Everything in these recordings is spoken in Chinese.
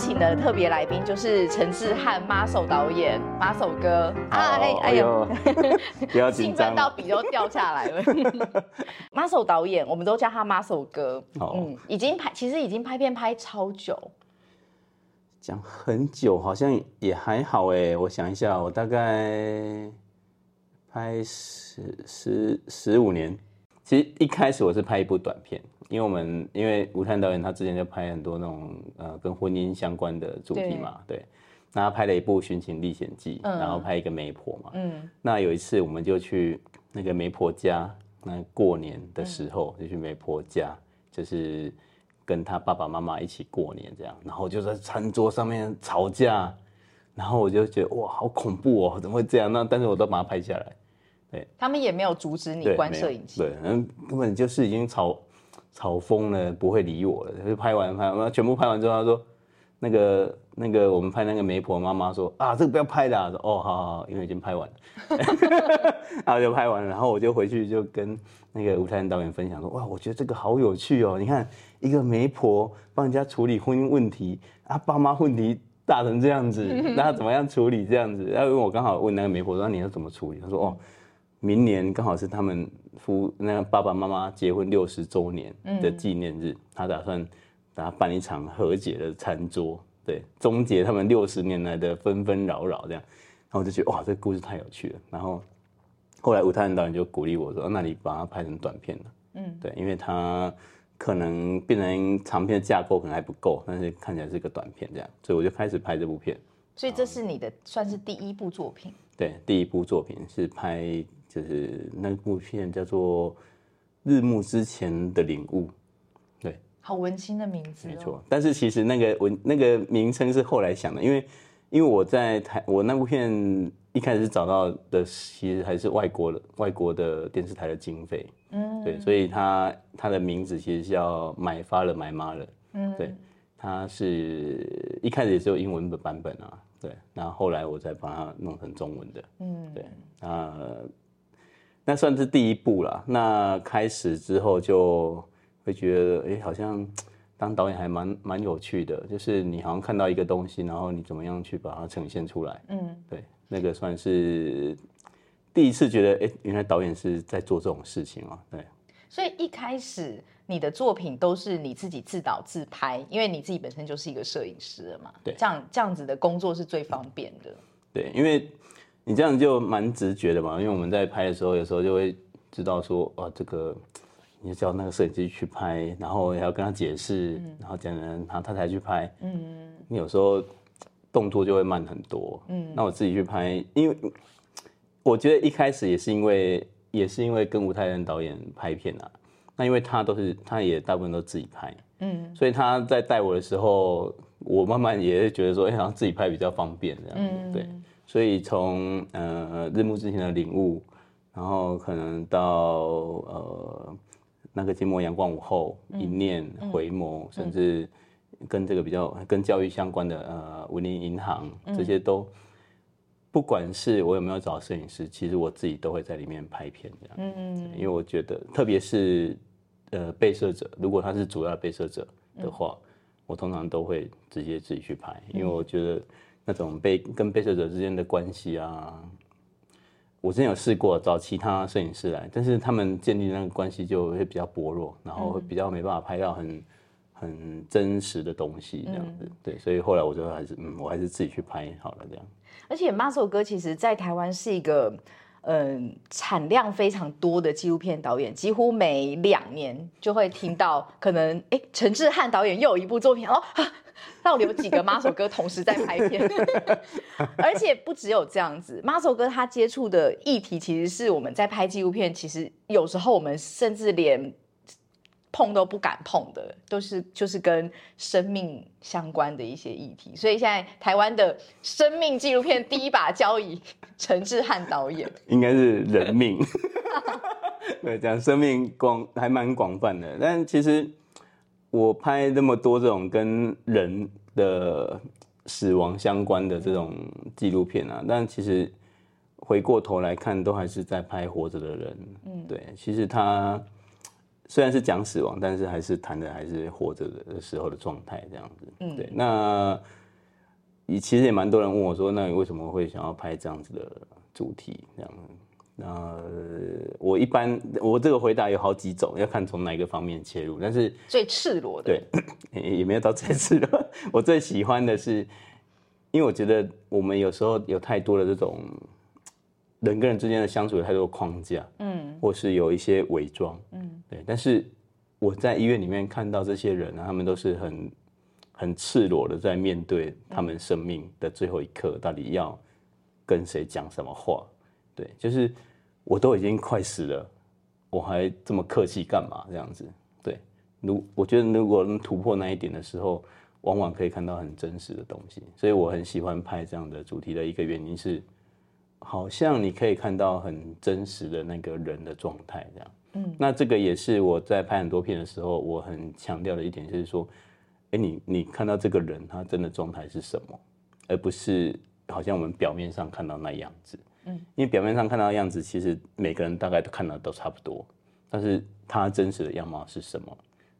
请的特别来宾就是陈志汉 Muscle 导演，Muscle 哥啊，哎哎呦，不要紧张，兴奋到笔都掉下来了。Muscle 导演，我们都叫他 Muscle 哥，嗯，已经拍，其实已经拍片拍超久，讲很久，好像也还好哎。我想一下，我大概拍十十十五年。其实一开始我是拍一部短片，因为我们因为吴探导演他之前就拍很多那种呃跟婚姻相关的主题嘛，对，那他拍了一部《寻情历险记》，然后拍一个媒婆嘛，嗯，那有一次我们就去那个媒婆家，那过年的时候就去媒婆家，就是跟他爸爸妈妈一起过年这样，然后就在餐桌上面吵架，然后我就觉得哇好恐怖哦，怎么会这样？那但是我都把它拍下来。对，他们也没有阻止你关摄影机。对，嗯，根本就是已经吵吵疯了，不会理我了。他就拍完拍完，全部拍完之后，他说：“那个那个，我们拍那个媒婆妈妈说啊，这个不要拍的。”说：“哦，好好好，因为已经拍完了。”然后就拍完了，然后我就回去就跟那个舞台导演分享说：“哇，我觉得这个好有趣哦！你看一个媒婆帮人家处理婚姻问题啊，爸妈问题大成这样子，那怎么样处理这样子？”然后我刚好问那个媒婆说：“你要怎么处理？”他说：“哦。”明年刚好是他们夫那个爸爸妈妈结婚六十周年的纪念日，他打算打他办一场和解的餐桌，对，终结他们六十年来的纷纷扰扰这样。然后我就觉得哇，这个故事太有趣了。然后后来吴太仁导演就鼓励我说：“那你把它拍成短片了。”嗯，对，因为他可能变成长片的架构可能还不够，但是看起来是个短片这样，所以我就开始拍这部片。所以这是你的算是第一部作品？对，第一部作品是拍。就是那部片叫做《日暮之前的领悟》，对，好文青的名字。没错，但是其实那个文那个名称是后来想的，因为因为我在台我那部片一开始找到的其实还是外国的外国的电视台的经费，嗯，对，所以它它的名字其实叫买发了买妈了，嗯，对，它是一开始也是有英文的版本啊，对，然后后来我再把它弄成中文的，嗯，对，啊。那算是第一步了。那开始之后就会觉得，哎，好像当导演还蛮蛮有趣的。就是你好像看到一个东西，然后你怎么样去把它呈现出来。嗯，对，那个算是第一次觉得，哎，原来导演是在做这种事情啊。对。所以一开始你的作品都是你自己自导自拍，因为你自己本身就是一个摄影师了嘛。对。这样这样子的工作是最方便的。对，因为。你这样就蛮直觉的嘛，因为我们在拍的时候，有时候就会知道说，哇，这个你叫那个摄影机去拍，然后也要跟他解释，然后讲人他他才去拍，嗯，你有时候动作就会慢很多，嗯，那我自己去拍，因为我觉得一开始也是因为也是因为跟吴泰仁导演拍片啊，那因为他都是他也大部分都自己拍，嗯，所以他在带我的时候，我慢慢也是觉得说，哎，好像自己拍比较方便这样子，对。所以从呃日暮之前的领悟，然后可能到呃那个寂寞阳光午后一念回眸，甚至跟这个比较跟教育相关的呃文林银行这些都，不管是我有没有找摄影师，其实我自己都会在里面拍片这样。嗯嗯。因为我觉得，特别是呃被摄者，如果他是主要被摄者的话，我通常都会直接自己去拍，因为我觉得。那种被跟被摄者之间的关系啊，我之前有试过找其他摄影师来，但是他们建立那个关系就会比较薄弱，然后会比较没办法拍到很很真实的东西这样子。对，所以后来我就还是嗯，我还是自己去拍好了这样。而且 Muscle 哥其实在台湾是一个嗯产量非常多的纪录片导演，几乎每两年就会听到可能哎陈志汉导演又有一部作品哦。到底有几个马首哥同时在拍片？而且不只有这样子马首哥他接触的议题其实是我们在拍纪录片，其实有时候我们甚至连碰都不敢碰的，都是就是跟生命相关的一些议题。所以现在台湾的生命纪录片第一把交椅，陈志汉导演，应该是人命。对，讲生命广还蛮广泛的，但其实。我拍那么多这种跟人的死亡相关的这种纪录片啊，但其实回过头来看，都还是在拍活着的人。嗯，对，其实他虽然是讲死亡，但是还是谈的还是活着的时候的状态这样子。嗯，对。那也其实也蛮多人问我说，那你为什么会想要拍这样子的主题？这样，那我一般我这个回答有好几种，要看从哪个方面切入。但是最赤裸的，对，也没有到最赤裸。我最喜欢的是，因为我觉得我们有时候有太多的这种。人跟人之间的相处有太多框架，嗯，或是有一些伪装，嗯，对。但是我在医院里面看到这些人呢，他们都是很很赤裸的在面对他们生命的最后一刻，到底要跟谁讲什么话？对，就是我都已经快死了，我还这么客气干嘛？这样子，对。如我觉得如果能突破那一点的时候，往往可以看到很真实的东西。所以我很喜欢拍这样的主题的一个原因是。好像你可以看到很真实的那个人的状态，这样。嗯，那这个也是我在拍很多片的时候，我很强调的一点，就是说，哎，你你看到这个人他真的状态是什么，而不是好像我们表面上看到那样子。嗯，因为表面上看到的样子，其实每个人大概都看到都差不多，但是他真实的样貌是什么？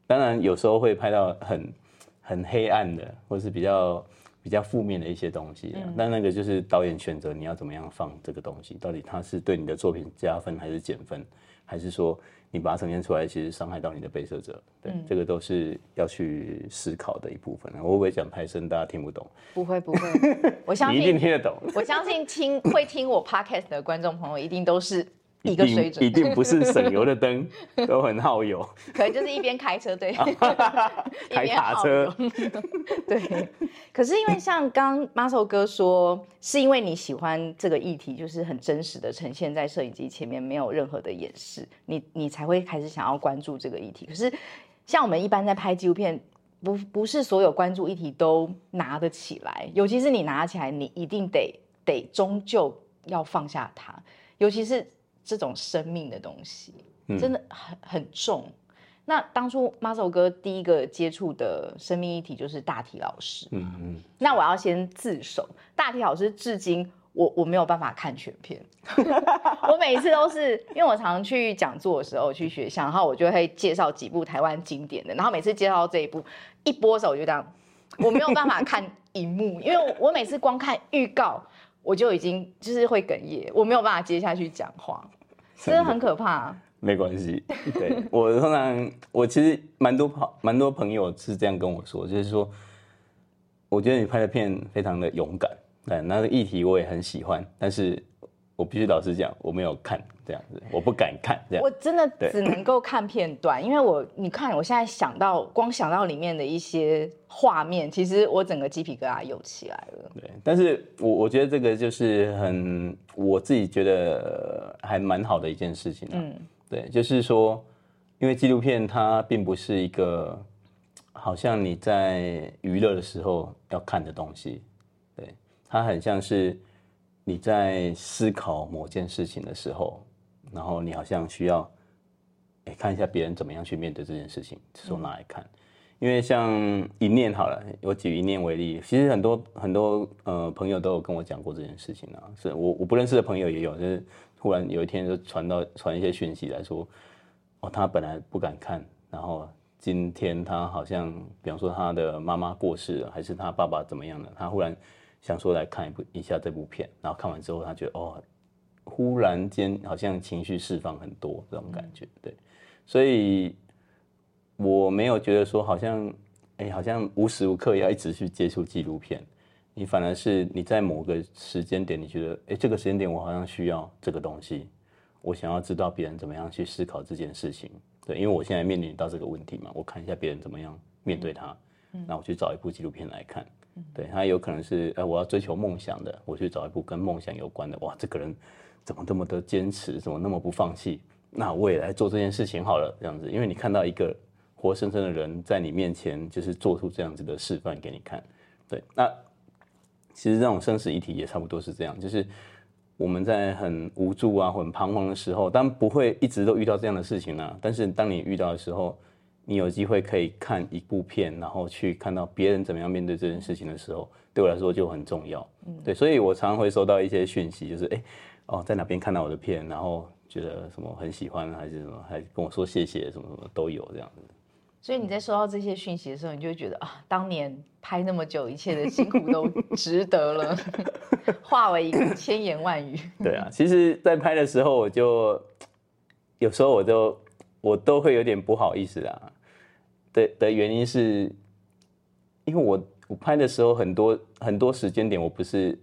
当然有时候会拍到很很黑暗的，或者是比较。比较负面的一些东西，但那个就是导演选择你要怎么样放这个东西，到底他是对你的作品加分还是减分，还是说你把它呈现出来，其实伤害到你的被摄者，对，这个都是要去思考的一部分。我会不会讲太深，大家听不懂？不会不会，我相信你一定听得懂。我相信听会听我 podcast 的观众朋友，一定都是。一个水准，一定不是省油的灯，都很耗油。可能就是一边开车，对，开卡车，对。可是因为像刚 Muscle 哥说，是因为你喜欢这个议题，就是很真实的呈现在摄影机前面，没有任何的掩饰，你你才会开始想要关注这个议题。可是像我们一般在拍纪录片，不不是所有关注议题都拿得起来，尤其是你拿起来，你一定得得终究要放下它，尤其是。这种生命的东西真的很很重。那当初 Muscle 哥第一个接触的生命议题就是大体老师。嗯嗯。那我要先自首，大体老师至今我我没有办法看全片。我每一次都是因为我常常去讲座的时候去学校，然后我就会介绍几部台湾经典的，然后每次介绍到这一部一播的时候，我就这样，我没有办法看荧幕，因为我每次光看预告。我就已经就是会哽咽，我没有办法接下去讲话，真的很可怕。没关系，对我通常我其实蛮多朋蛮多朋友是这样跟我说，就是说，我觉得你拍的片非常的勇敢，对，那个议题我也很喜欢，但是。我必须老实讲，我没有看这样子，我不敢看这样。我真的只能够看片段，因为我你看，我现在想到光想到里面的一些画面，其实我整个鸡皮疙瘩又起来了。对，但是我我觉得这个就是很我自己觉得还蛮好的一件事情。嗯，对，就是说，因为纪录片它并不是一个好像你在娱乐的时候要看的东西，对，它很像是。你在思考某件事情的时候，然后你好像需要，哎，看一下别人怎么样去面对这件事情，从哪来看？因为像一念好了，我举一念为例，其实很多很多呃朋友都有跟我讲过这件事情啊，是我我不认识的朋友也有，就是突然有一天就传到传一些讯息来说，哦，他本来不敢看，然后今天他好像，比方说他的妈妈过世了，还是他爸爸怎么样的，他忽然。想说来看一部一下这部片，然后看完之后，他觉得哦，忽然间好像情绪释放很多这种感觉，对，所以我没有觉得说好像，哎，好像无时无刻要一直去接触纪录片，你反而是你在某个时间点，你觉得，哎，这个时间点我好像需要这个东西，我想要知道别人怎么样去思考这件事情，对，因为我现在面临到这个问题嘛，我看一下别人怎么样面对它，那我去找一部纪录片来看。对他有可能是，呃，我要追求梦想的，我去找一部跟梦想有关的。哇，这个人怎么这么的坚持，怎么那么不放弃？那我也来做这件事情好了，这样子。因为你看到一个活生生的人在你面前，就是做出这样子的示范给你看。对，那其实这种生死一体也差不多是这样，就是我们在很无助啊、很彷徨的时候，当不会一直都遇到这样的事情呢。但是当你遇到的时候，你有机会可以看一部片，然后去看到别人怎么样面对这件事情的时候，对我来说就很重要。嗯，对，所以我常常会收到一些讯息，就是哎，哦，在哪边看到我的片，然后觉得什么很喜欢，还是什么，还跟我说谢谢，什么什么都有这样子。所以你在收到这些讯息的时候，你就会觉得啊，当年拍那么久，一切的辛苦都值得了，化为一个千言万语。对啊，其实，在拍的时候，我就有时候我就我都会有点不好意思啊。的的原因是，因为我我拍的时候很多很多时间点，我不是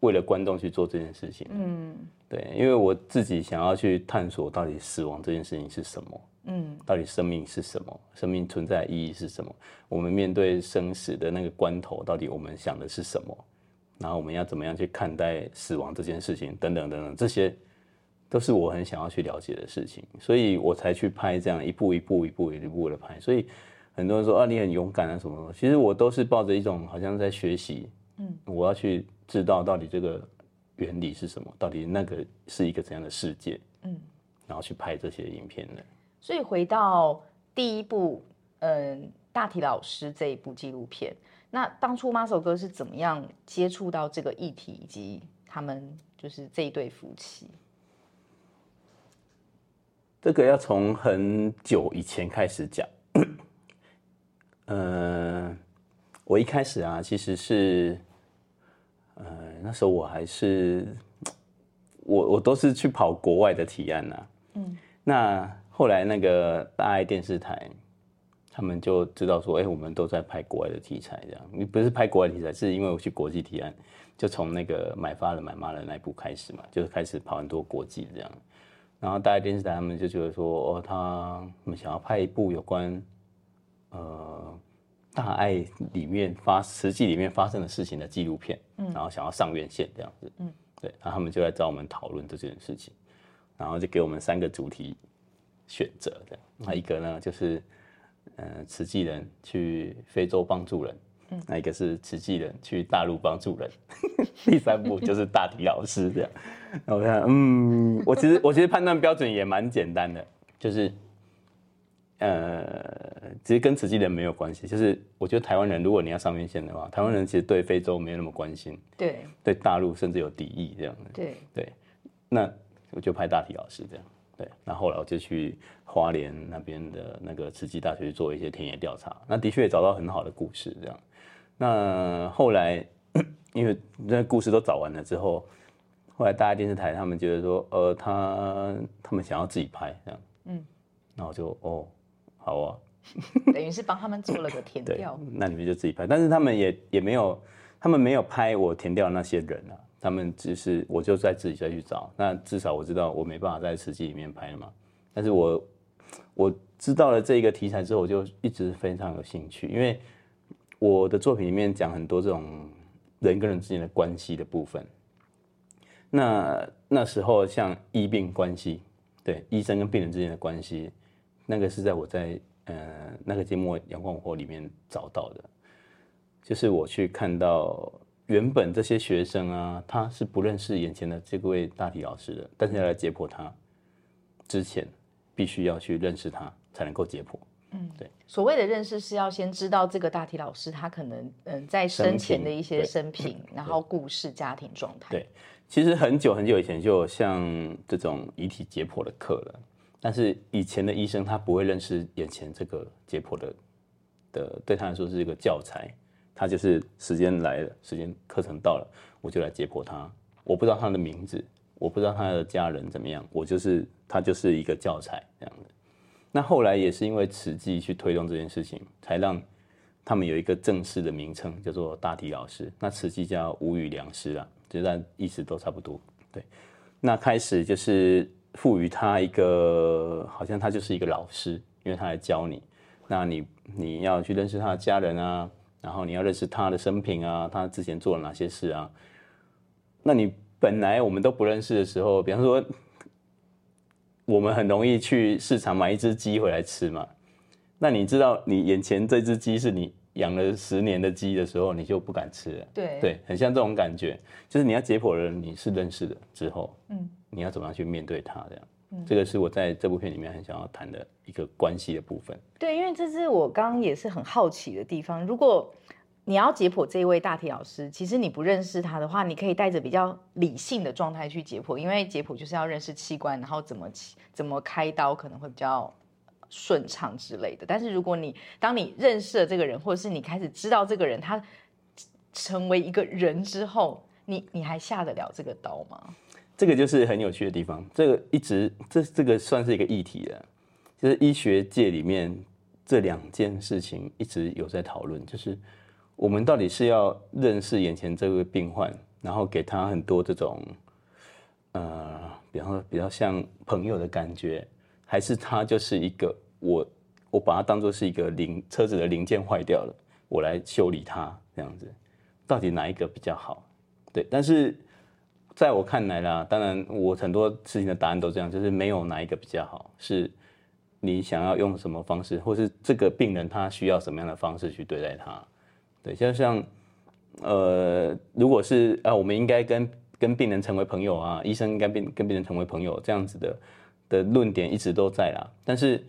为了观众去做这件事情。嗯，对，因为我自己想要去探索到底死亡这件事情是什么。嗯，到底生命是什么？生命存在意义是什么？我们面对生死的那个关头，到底我们想的是什么？然后我们要怎么样去看待死亡这件事情？等等等等，这些都是我很想要去了解的事情，所以我才去拍这样一步一步、一步一步的拍。所以很多人说啊，你很勇敢啊什么什么，其实我都是抱着一种好像在学习，嗯，我要去知道到底这个原理是什么，到底那个是一个怎样的世界，嗯，然后去拍这些影片的。所以回到第一部，嗯，大体老师这一部纪录片，那当初 Muscle 哥是怎么样接触到这个议题，以及他们就是这一对夫妻？这个要从很久以前开始讲。嗯，我一开始啊，其实是，呃，那时候我还是，我我都是去跑国外的提案呐，嗯，那。后来那个大爱电视台，他们就知道说，哎，我们都在拍国外的题材，这样。你不是拍国外题材，是因为我去国际提案，就从那个买发了买妈了那一部开始嘛，就是开始跑很多国际这样。然后大爱电视台他们就觉得说，哦，他们想要拍一部有关，呃，大爱里面发实际里面发生的事情的纪录片，嗯，然后想要上院线这样子，嗯，对，然后他们就来找我们讨论这件事情，然后就给我们三个主题。选择的那一个呢，就是嗯，慈济人去非洲帮助人，嗯，那一个是慈济人去大陆帮助人，第三步就是大体老师这样。那我看，嗯，我其实我其实判断标准也蛮简单的，就是呃，其实跟慈济人没有关系，就是我觉得台湾人如果你要上面线的话，台湾人其实对非洲没有那么关心，对，对大陆甚至有敌意这样的，对。对，那我就派大体老师这样。对，那后来我就去花莲那边的那个慈济大学做一些田野调查，那的确也找到很好的故事。这样，那后来 因为那故事都找完了之后，后来大家电视台他们觉得说，呃，他他们想要自己拍这样，嗯，那我就哦，好啊，等于是帮他们做了个填调，那你们就自己拍，但是他们也也没有，他们没有拍我填掉那些人啊。他们只是，我就在自己再去找。那至少我知道我没办法在实际里面拍了嘛。但是我我知道了这个题材之后，我就一直非常有兴趣，因为我的作品里面讲很多这种人跟人之间的关系的部分。那那时候像医病关系，对医生跟病人之间的关系，那个是在我在呃那个节目《阳光火》里面找到的，就是我去看到。原本这些学生啊，他是不认识眼前的这位大体老师的，但是要来解剖他之前，必须要去认识他，才能够解剖。嗯，对。所谓的认识是要先知道这个大体老师他可能嗯在生前的一些生平，然后故事、家庭状态。对，其实很久很久以前就有像这种遗体解剖的课了，但是以前的医生他不会认识眼前这个解剖的的，对他来说是一个教材。他就是时间来了，时间课程到了，我就来解剖他。我不知道他的名字，我不知道他的家人怎么样，我就是他就是一个教材这样的。那后来也是因为慈济去推动这件事情，才让他们有一个正式的名称，叫做大体老师。那慈济叫无语良师啊，就但意思都差不多。对，那开始就是赋予他一个，好像他就是一个老师，因为他来教你。那你你要去认识他的家人啊。然后你要认识他的生平啊，他之前做了哪些事啊？那你本来我们都不认识的时候，比方说，我们很容易去市场买一只鸡回来吃嘛。那你知道你眼前这只鸡是你养了十年的鸡的时候，你就不敢吃了。对对，很像这种感觉，就是你要解剖的人你是认识的之后，嗯，你要怎么样去面对他这样。这个是我在这部片里面很想要谈的一个关系的部分。对，因为这是我刚刚也是很好奇的地方。如果你要解剖这一位大体老师，其实你不认识他的话，你可以带着比较理性的状态去解剖，因为解剖就是要认识器官，然后怎么怎么开刀可能会比较顺畅之类的。但是如果你当你认识了这个人，或者是你开始知道这个人他成为一个人之后，你你还下得了这个刀吗？这个就是很有趣的地方。这个一直这这个算是一个议题了，就是医学界里面这两件事情一直有在讨论，就是我们到底是要认识眼前这位病患，然后给他很多这种呃，比方说比较像朋友的感觉，还是他就是一个我我把它当做是一个零车子的零件坏掉了，我来修理它这样子，到底哪一个比较好？对，但是。在我看来啦，当然我很多事情的答案都这样，就是没有哪一个比较好，是你想要用什么方式，或是这个病人他需要什么样的方式去对待他。对，就像呃，如果是啊，我们应该跟跟病人成为朋友啊，医生应该跟跟病人成为朋友这样子的的论点一直都在啦。但是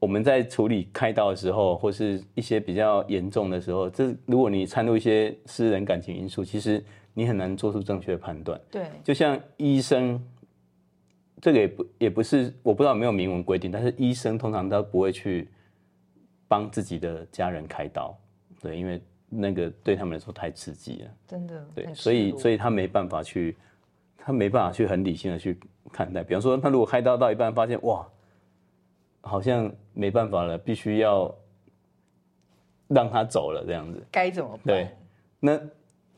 我们在处理开刀的时候，或是一些比较严重的时候，这如果你掺入一些私人感情因素，其实。你很难做出正确的判断。对，就像医生，这个也不也不是，我不知道有没有明文规定，但是医生通常都不会去帮自己的家人开刀，对，因为那个对他们来说太刺激了。真的。对，所以所以他没办法去，他没办法去很理性的去看待。比方说，他如果开刀到一半，发现哇，好像没办法了，必须要让他走了这样子，该怎么办？对，那。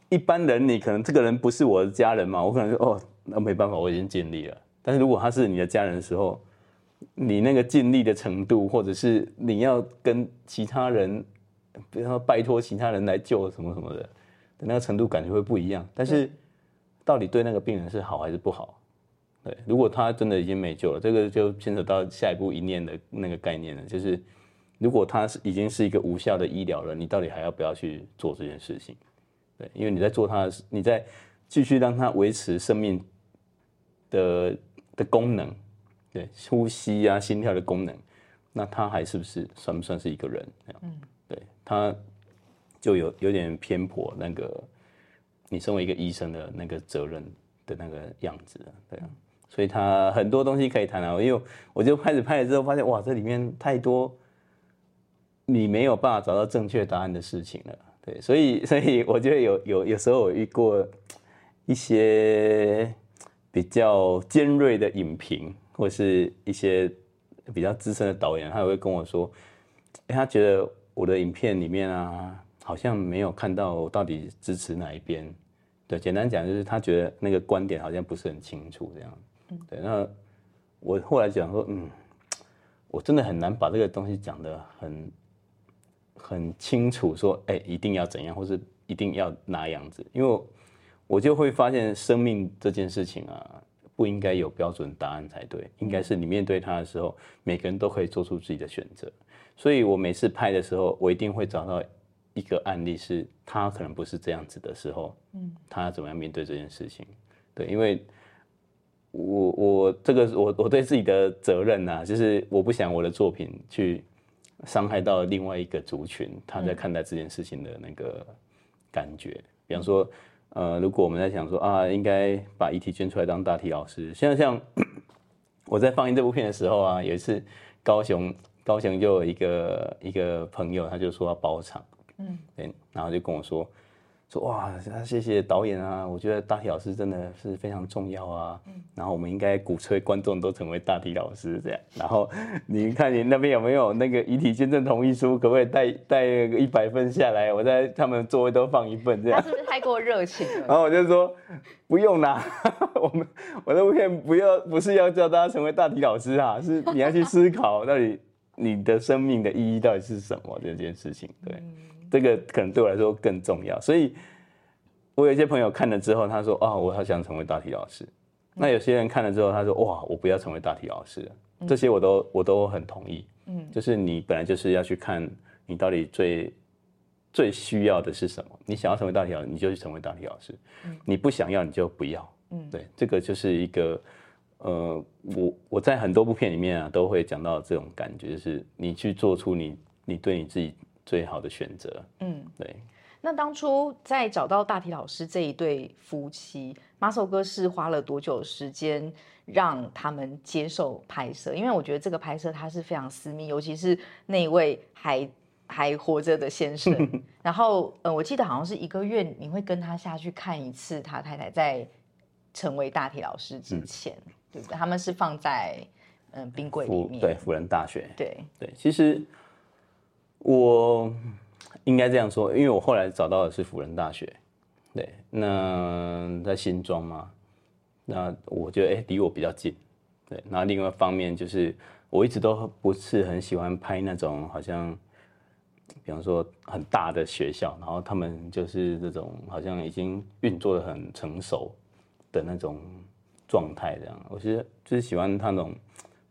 一般人，你可能这个人不是我的家人嘛，我可能说哦，那没办法，我已经尽力了。但是如果他是你的家人的时候，你那个尽力的程度，或者是你要跟其他人，比如说拜托其他人来救什么什么的，那个程度感觉会不一样。但是到底对那个病人是好还是不好？对，如果他真的已经没救了，这个就牵扯到下一步一念的那个概念了，就是如果他是已经是一个无效的医疗了，你到底还要不要去做这件事情？对，因为你在做它，你在继续让它维持生命的的功能，对，呼吸啊、心跳的功能，那它还是不是算不算是一个人？嗯，对，他就有有点偏颇那个你身为一个医生的那个责任的那个样子，对啊，所以他很多东西可以谈啊，因为我就开始拍了之后，发现哇，这里面太多你没有办法找到正确答案的事情了。对，所以所以我觉得有有有时候我遇过一些比较尖锐的影评，或是一些比较资深的导演，他会跟我说，哎，他觉得我的影片里面啊，好像没有看到我到底支持哪一边。对，简单讲就是他觉得那个观点好像不是很清楚这样。嗯，对，那我后来讲说，嗯，我真的很难把这个东西讲的很。很清楚说，哎，一定要怎样，或是一定要哪样子，因为我就会发现，生命这件事情啊，不应该有标准答案才对，应该是你面对它的时候，每个人都可以做出自己的选择。所以我每次拍的时候，我一定会找到一个案例，是他可能不是这样子的时候，嗯，他怎么样面对这件事情？对，因为我我这个我我对自己的责任呐，就是我不想我的作品去。伤害到另外一个族群，他在看待这件事情的那个感觉。比方说，呃，如果我们在想说啊，应该把遗体捐出来当大体老师。现在像我在放映这部片的时候啊，有一次高雄高雄就有一个一个朋友，他就说要包场，嗯，对，然后就跟我说。说哇，谢谢导演啊！我觉得大体老师真的是非常重要啊。然后我们应该鼓吹观众都成为大体老师这样。然后你看你那边有没有那个遗体捐赠同意书？可不可以带带个一百份下来？我在他们座位都放一份这样。他是不是太过热情了？然后我就说不用啦，我们我的片不要不是要叫大家成为大体老师啊，是你要去思考到底你的生命的意义到底是什么这件事情，对。这个可能对我来说更重要，所以我有一些朋友看了之后，他说：“啊，我好想成为大体老师。”那有些人看了之后，他说：“哇，我不要成为大体老师。”这些我都我都很同意。嗯，就是你本来就是要去看你到底最最需要的是什么。你想要成为大体老师，你就去成为大体老师。嗯，你不想要，你就不要。嗯，对，这个就是一个呃，我我在很多部片里面啊，都会讲到这种感觉，就是你去做出你你对你自己。最好的选择，嗯，对。那当初在找到大体老师这一对夫妻，马首哥是花了多久时间让他们接受拍摄？因为我觉得这个拍摄它是非常私密，尤其是那一位还还活着的先生。然后，呃，我记得好像是一个月你会跟他下去看一次他太太在成为大体老师之前，对不对？他们是放在嗯冰柜里面，辅对辅仁大学，对对，其实我应该这样说，因为我后来找到的是辅仁大学，对，那在新庄嘛，那我觉得哎离我比较近，对，那另外一方面就是我一直都不是很喜欢拍那种好像，比方说很大的学校，然后他们就是这种好像已经运作的很成熟的那种状态，这样，我是就是喜欢他那种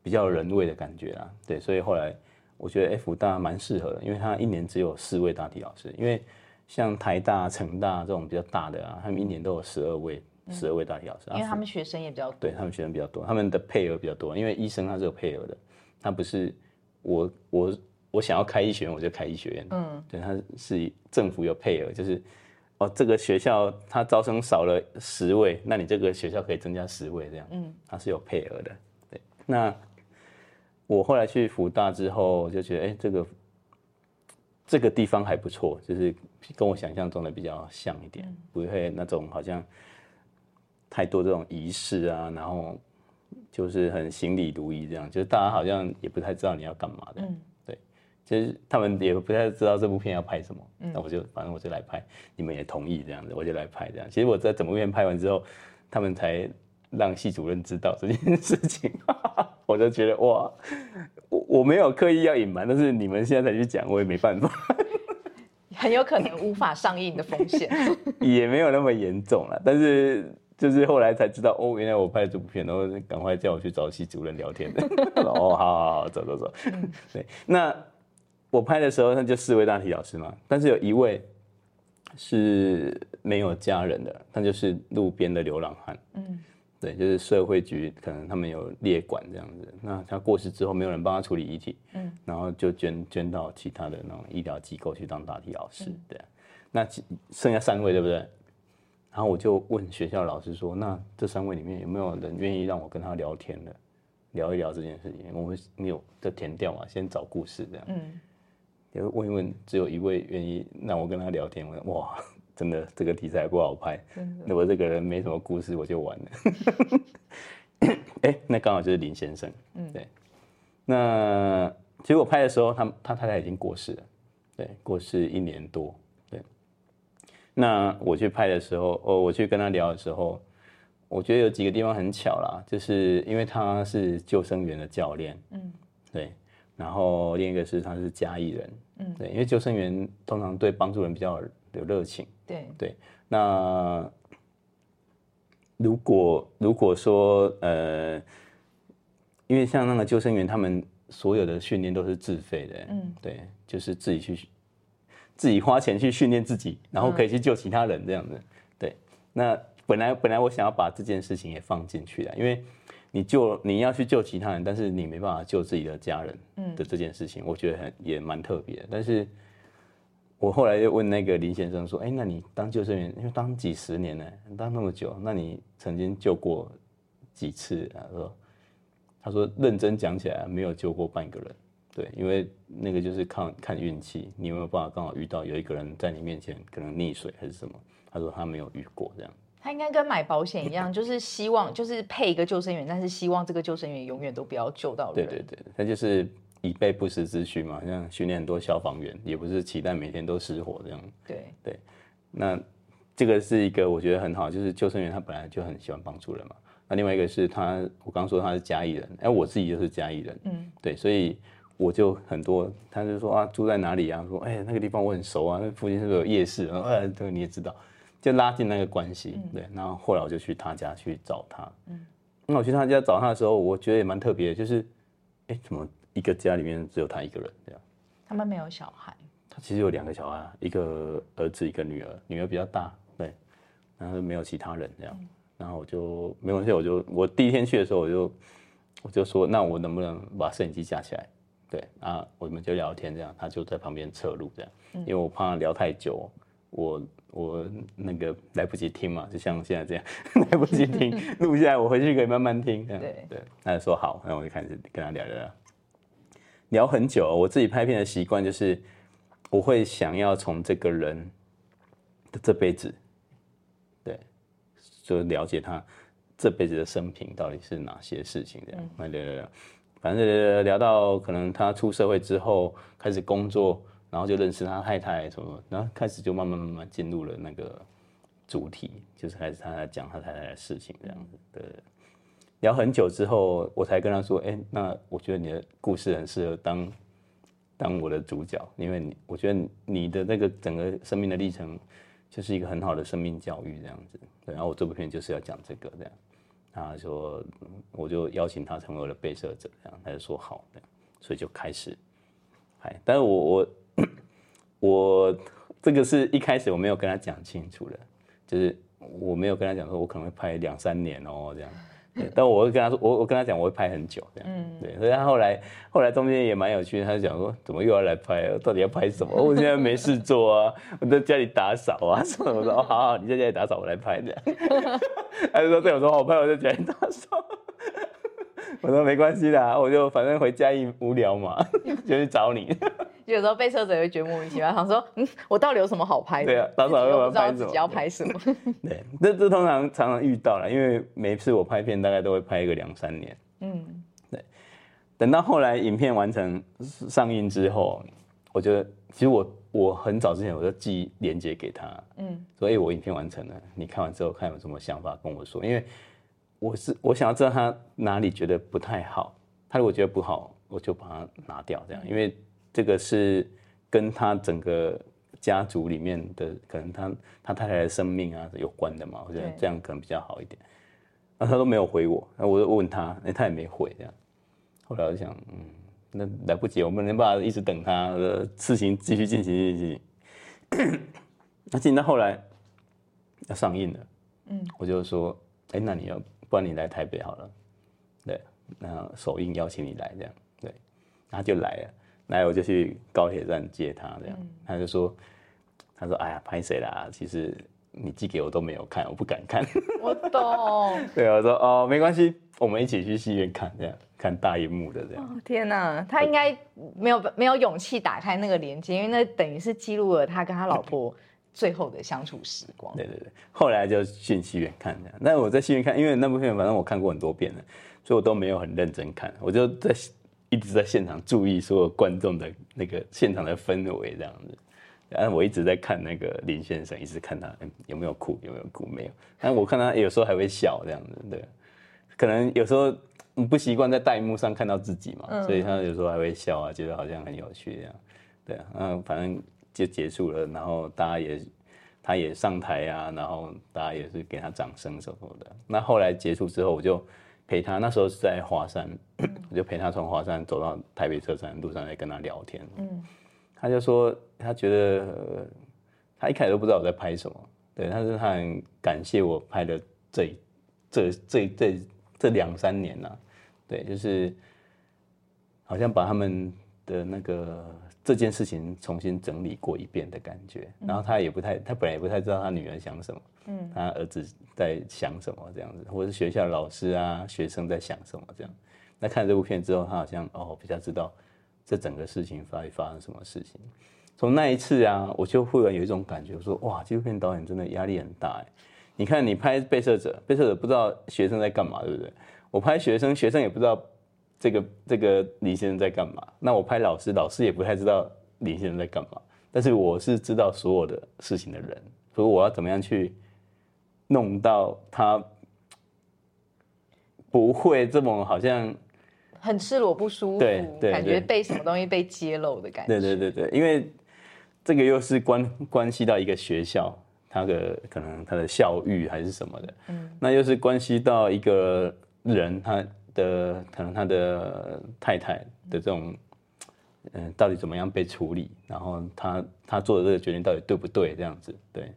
比较人味的感觉啦，对，所以后来。我觉得 F 大蛮适合的，因为他一年只有四位大体老师。因为像台大、成大这种比较大的啊，他们一年都有十二位、十二位大体老师。因为他们学生也比较多。对他们学生比较多，他们的配额比较多。因为医生他是有配额的，他不是我我我想要开医学院我就开医学院。嗯，对，他是政府有配额，就是哦这个学校他招生少了十位，那你这个学校可以增加十位这样。嗯，他是有配额的。对，那。我后来去福大之后，就觉得哎，这个这个地方还不错，就是跟我想象中的比较像一点，不会那种好像太多这种仪式啊，然后就是很行礼如仪这样，就是大家好像也不太知道你要干嘛的，对，其实他们也不太知道这部片要拍什么，那我就反正我就来拍，你们也同意这样子，我就来拍这样。其实我在整部片拍完之后，他们才让系主任知道这件事情。我就觉得哇，我我没有刻意要隐瞒，但是你们现在才去讲，我也没办法。很有可能无法上映的风险，也没有那么严重了。但是就是后来才知道，哦，原来我拍这部片，然后赶快叫我去找系主任聊天的。哦，好好好，走走走。对，那我拍的时候，那就四位大体老师嘛，但是有一位是没有家人的，他就是路边的流浪汉。嗯。对，就是社会局可能他们有列管这样子，那他过世之后没有人帮他处理遗体，嗯，然后就捐捐到其他的那种医疗机构去当大体老师，对，那剩下三位对不对？然后我就问学校老师说，那这三位里面有没有人愿意让我跟他聊天的，聊一聊这件事情？我们没有就填掉嘛，先找故事这样，嗯，也问一问，只有一位愿意让我跟他聊天，我说哇。真的，这个题材不好拍。那我这个人没什么故事，我就完了。哎，那刚好就是林先生。嗯，对。那其实我拍的时候，他他太太已经过世了。对，过世一年多。对。那我去拍的时候，哦，我去跟他聊的时候，我觉得有几个地方很巧啦，就是因为他是救生员的教练。嗯。对。然后另一个是他是嘉义人。嗯。对，因为救生员通常对帮助人比较。有热情，对对。那如果如果说呃，因为像那个救生员，他们所有的训练都是自费的，嗯，对，就是自己去自己花钱去训练自己，然后可以去救其他人这样子。对，那本来本来我想要把这件事情也放进去的，因为你救你要去救其他人，但是你没办法救自己的家人，嗯的这件事情，我觉得很也蛮特别的，但是。我后来又问那个林先生说：“哎，那你当救生员，因为当几十年呢，当那么久，那你曾经救过几次？”他说：“他说认真讲起来，没有救过半个人。对，因为那个就是看看运气，你有没有办法刚好遇到有一个人在你面前可能溺水还是什么？他说他没有遇过这样。他应该跟买保险一样，就是希望就是配一个救生员，但是希望这个救生员永远都不要救到人。对对对，他就是。”以备不时之需嘛，像训练很多消防员，也不是期待每天都失火这样。对对，那这个是一个我觉得很好，就是救生员他本来就很喜欢帮助人嘛。那另外一个是他，我刚说他是嘉义人，哎，我自己就是嘉义人，嗯，对，所以我就很多，他就说啊，住在哪里啊？说哎，那个地方我很熟啊，那附近是不是有夜市？然后哎，这个你也知道，就拉近那个关系。对，然后后来我就去他家去找他。嗯，那我去他家找他的时候，我觉得也蛮特别的，就是哎，怎么？一个家里面只有他一个人这样，他们没有小孩。他其实有两个小孩，一个儿子，一个女儿。女儿比较大，对，然后没有其他人这样。然后我就没关系，我就我第一天去的时候，我就我就说，那我能不能把摄影机架起来？对，啊，我们就聊天这样，他就在旁边侧录这样，因为我怕聊太久，我我那个来不及听嘛，就像现在这样 来不及听，录下来我回去可以慢慢听。这样对对，他就说好，那我就开始跟他聊聊聊，很久。我自己拍片的习惯就是，我会想要从这个人的这辈子，对，就了解他这辈子的生平到底是哪些事情，这样来聊聊聊。反正聊到可能他出社会之后开始工作，然后就认识他太太什么，然后开始就慢慢慢慢进入了那个主题，就是开始他在讲他太太的事情这样子。对，聊很久之后，我才跟他说，哎、那我觉得你的故事很适合当当我的主角，因为你我觉得你的那个整个生命的历程就是一个很好的生命教育这样子。然后我这部片就是要讲这个这样。他说，我就邀请他成为我的被摄者，这样他就说好，这样，所以就开始拍。但是我我我这个是一开始我没有跟他讲清楚的，就是我没有跟他讲说我可能会拍两三年哦这样。对但我会跟他说，我我跟他讲我会拍很久这样，对，所以他后来后来中间也蛮有趣的，他就讲说怎么又要来拍，到底要拍什么？我现在没事做啊，我在家里打扫啊什么的。我说哦好好，你在家里打扫，我来拍这样。他就说对，我说好拍，我在家里打扫。我说没关系啦，我就反正回家一无聊嘛，就去找你。有时候被摄者会觉得莫名其妙，想说，嗯，我到底有什么好拍的？对啊打扫又要拍什么又不知道自己要拍什么。对，这这通常常常遇到了，因为每一次我拍片大概都会拍一个两三年。嗯，对等到后来影片完成上映之后，我觉得其实我我很早之前我就寄链接给他，嗯，所以我影片完成了，你看完之后看有什么想法跟我说，因为我是我想要知道他哪里觉得不太好，他如果觉得不好，我就把它拿掉，这样，因为这个是跟他整个家族里面的可能他他太太的生命啊有关的嘛，我觉得这样可能比较好一点。那他都没有回我，那我就问他，哎、他也没回这样。后来我就想，嗯，那来不及，我们没办法一直等他的事情继续进行进行。那进到后来要上映了，嗯，我就说，哎、那你要，不然你来台北好了，对，那首映邀请你来这样，对，他就来了，来我就去高铁站接他这样，他就说，他说，哎呀，拍谁啦？其实你寄给我都没有看，我不敢看。我懂。对，我说哦，没关系，我们一起去戏院看，这样看大荧幕的这样。哦天哪，他应该没有没有勇气打开那个连接，因为那等于是记录了他跟他老婆最后的相处时光。对对对，后来就进戏院看这样。但我在戏院看，因为那部片反正我看过很多遍了，所以我都没有很认真看，我就在一直在现场注意所有观众的那个现场的氛围这样子。然后我一直在看那个林先生，一直看他、嗯有没有哭，有没有哭，没有。但我看他有时候还会笑这样子，对。可能有时候嗯不习惯在大荧幕上看到自己嘛，所以他有时候还会笑啊，觉得好像很有趣这样。对啊，嗯，反正就结束了，然后大家也他也上台啊，然后大家也是给他掌声什么的。那后来结束之后，我就陪他，那时候是在华山，我就陪他从华山走到台北车站路上来跟他聊天。嗯，他就说他觉得、呃他一开始都不知道我在拍什么，对，但是他很感谢我拍的这这这这这两三年呐、对，就是好像把他们的那个这件事情重新整理过一遍的感觉。然后他也不太，他本来也不太知道他女儿想什么，嗯，他儿子在想什么这样子，或者是学校老师啊、学生在想什么这样。那看了这部片之后，他好像哦比较知道这整个事情到底发生什么事情。从那一次啊，我就忽然有一种感觉，我说哇，纪录片导演真的压力很大哎。你看，你拍被摄者，被摄者不知道学生在干嘛，对不对？我拍学生，学生也不知道这个这个李先生在干嘛。那我拍老师，老师也不太知道李先生在干嘛。但是我是知道所有的事情的人，所以我要怎么样去弄到他不会这么好像很赤裸不舒服，对对感觉被什么东西被揭露的感觉。对对对对，因为这个又是关关系到一个学校，他的可能他的校誉还是什么的，嗯，那又是关系到一个人他的可能他的太太的这种，嗯、到底怎么样被处理，然后他他做的这个决定到底对不对，这样子，对。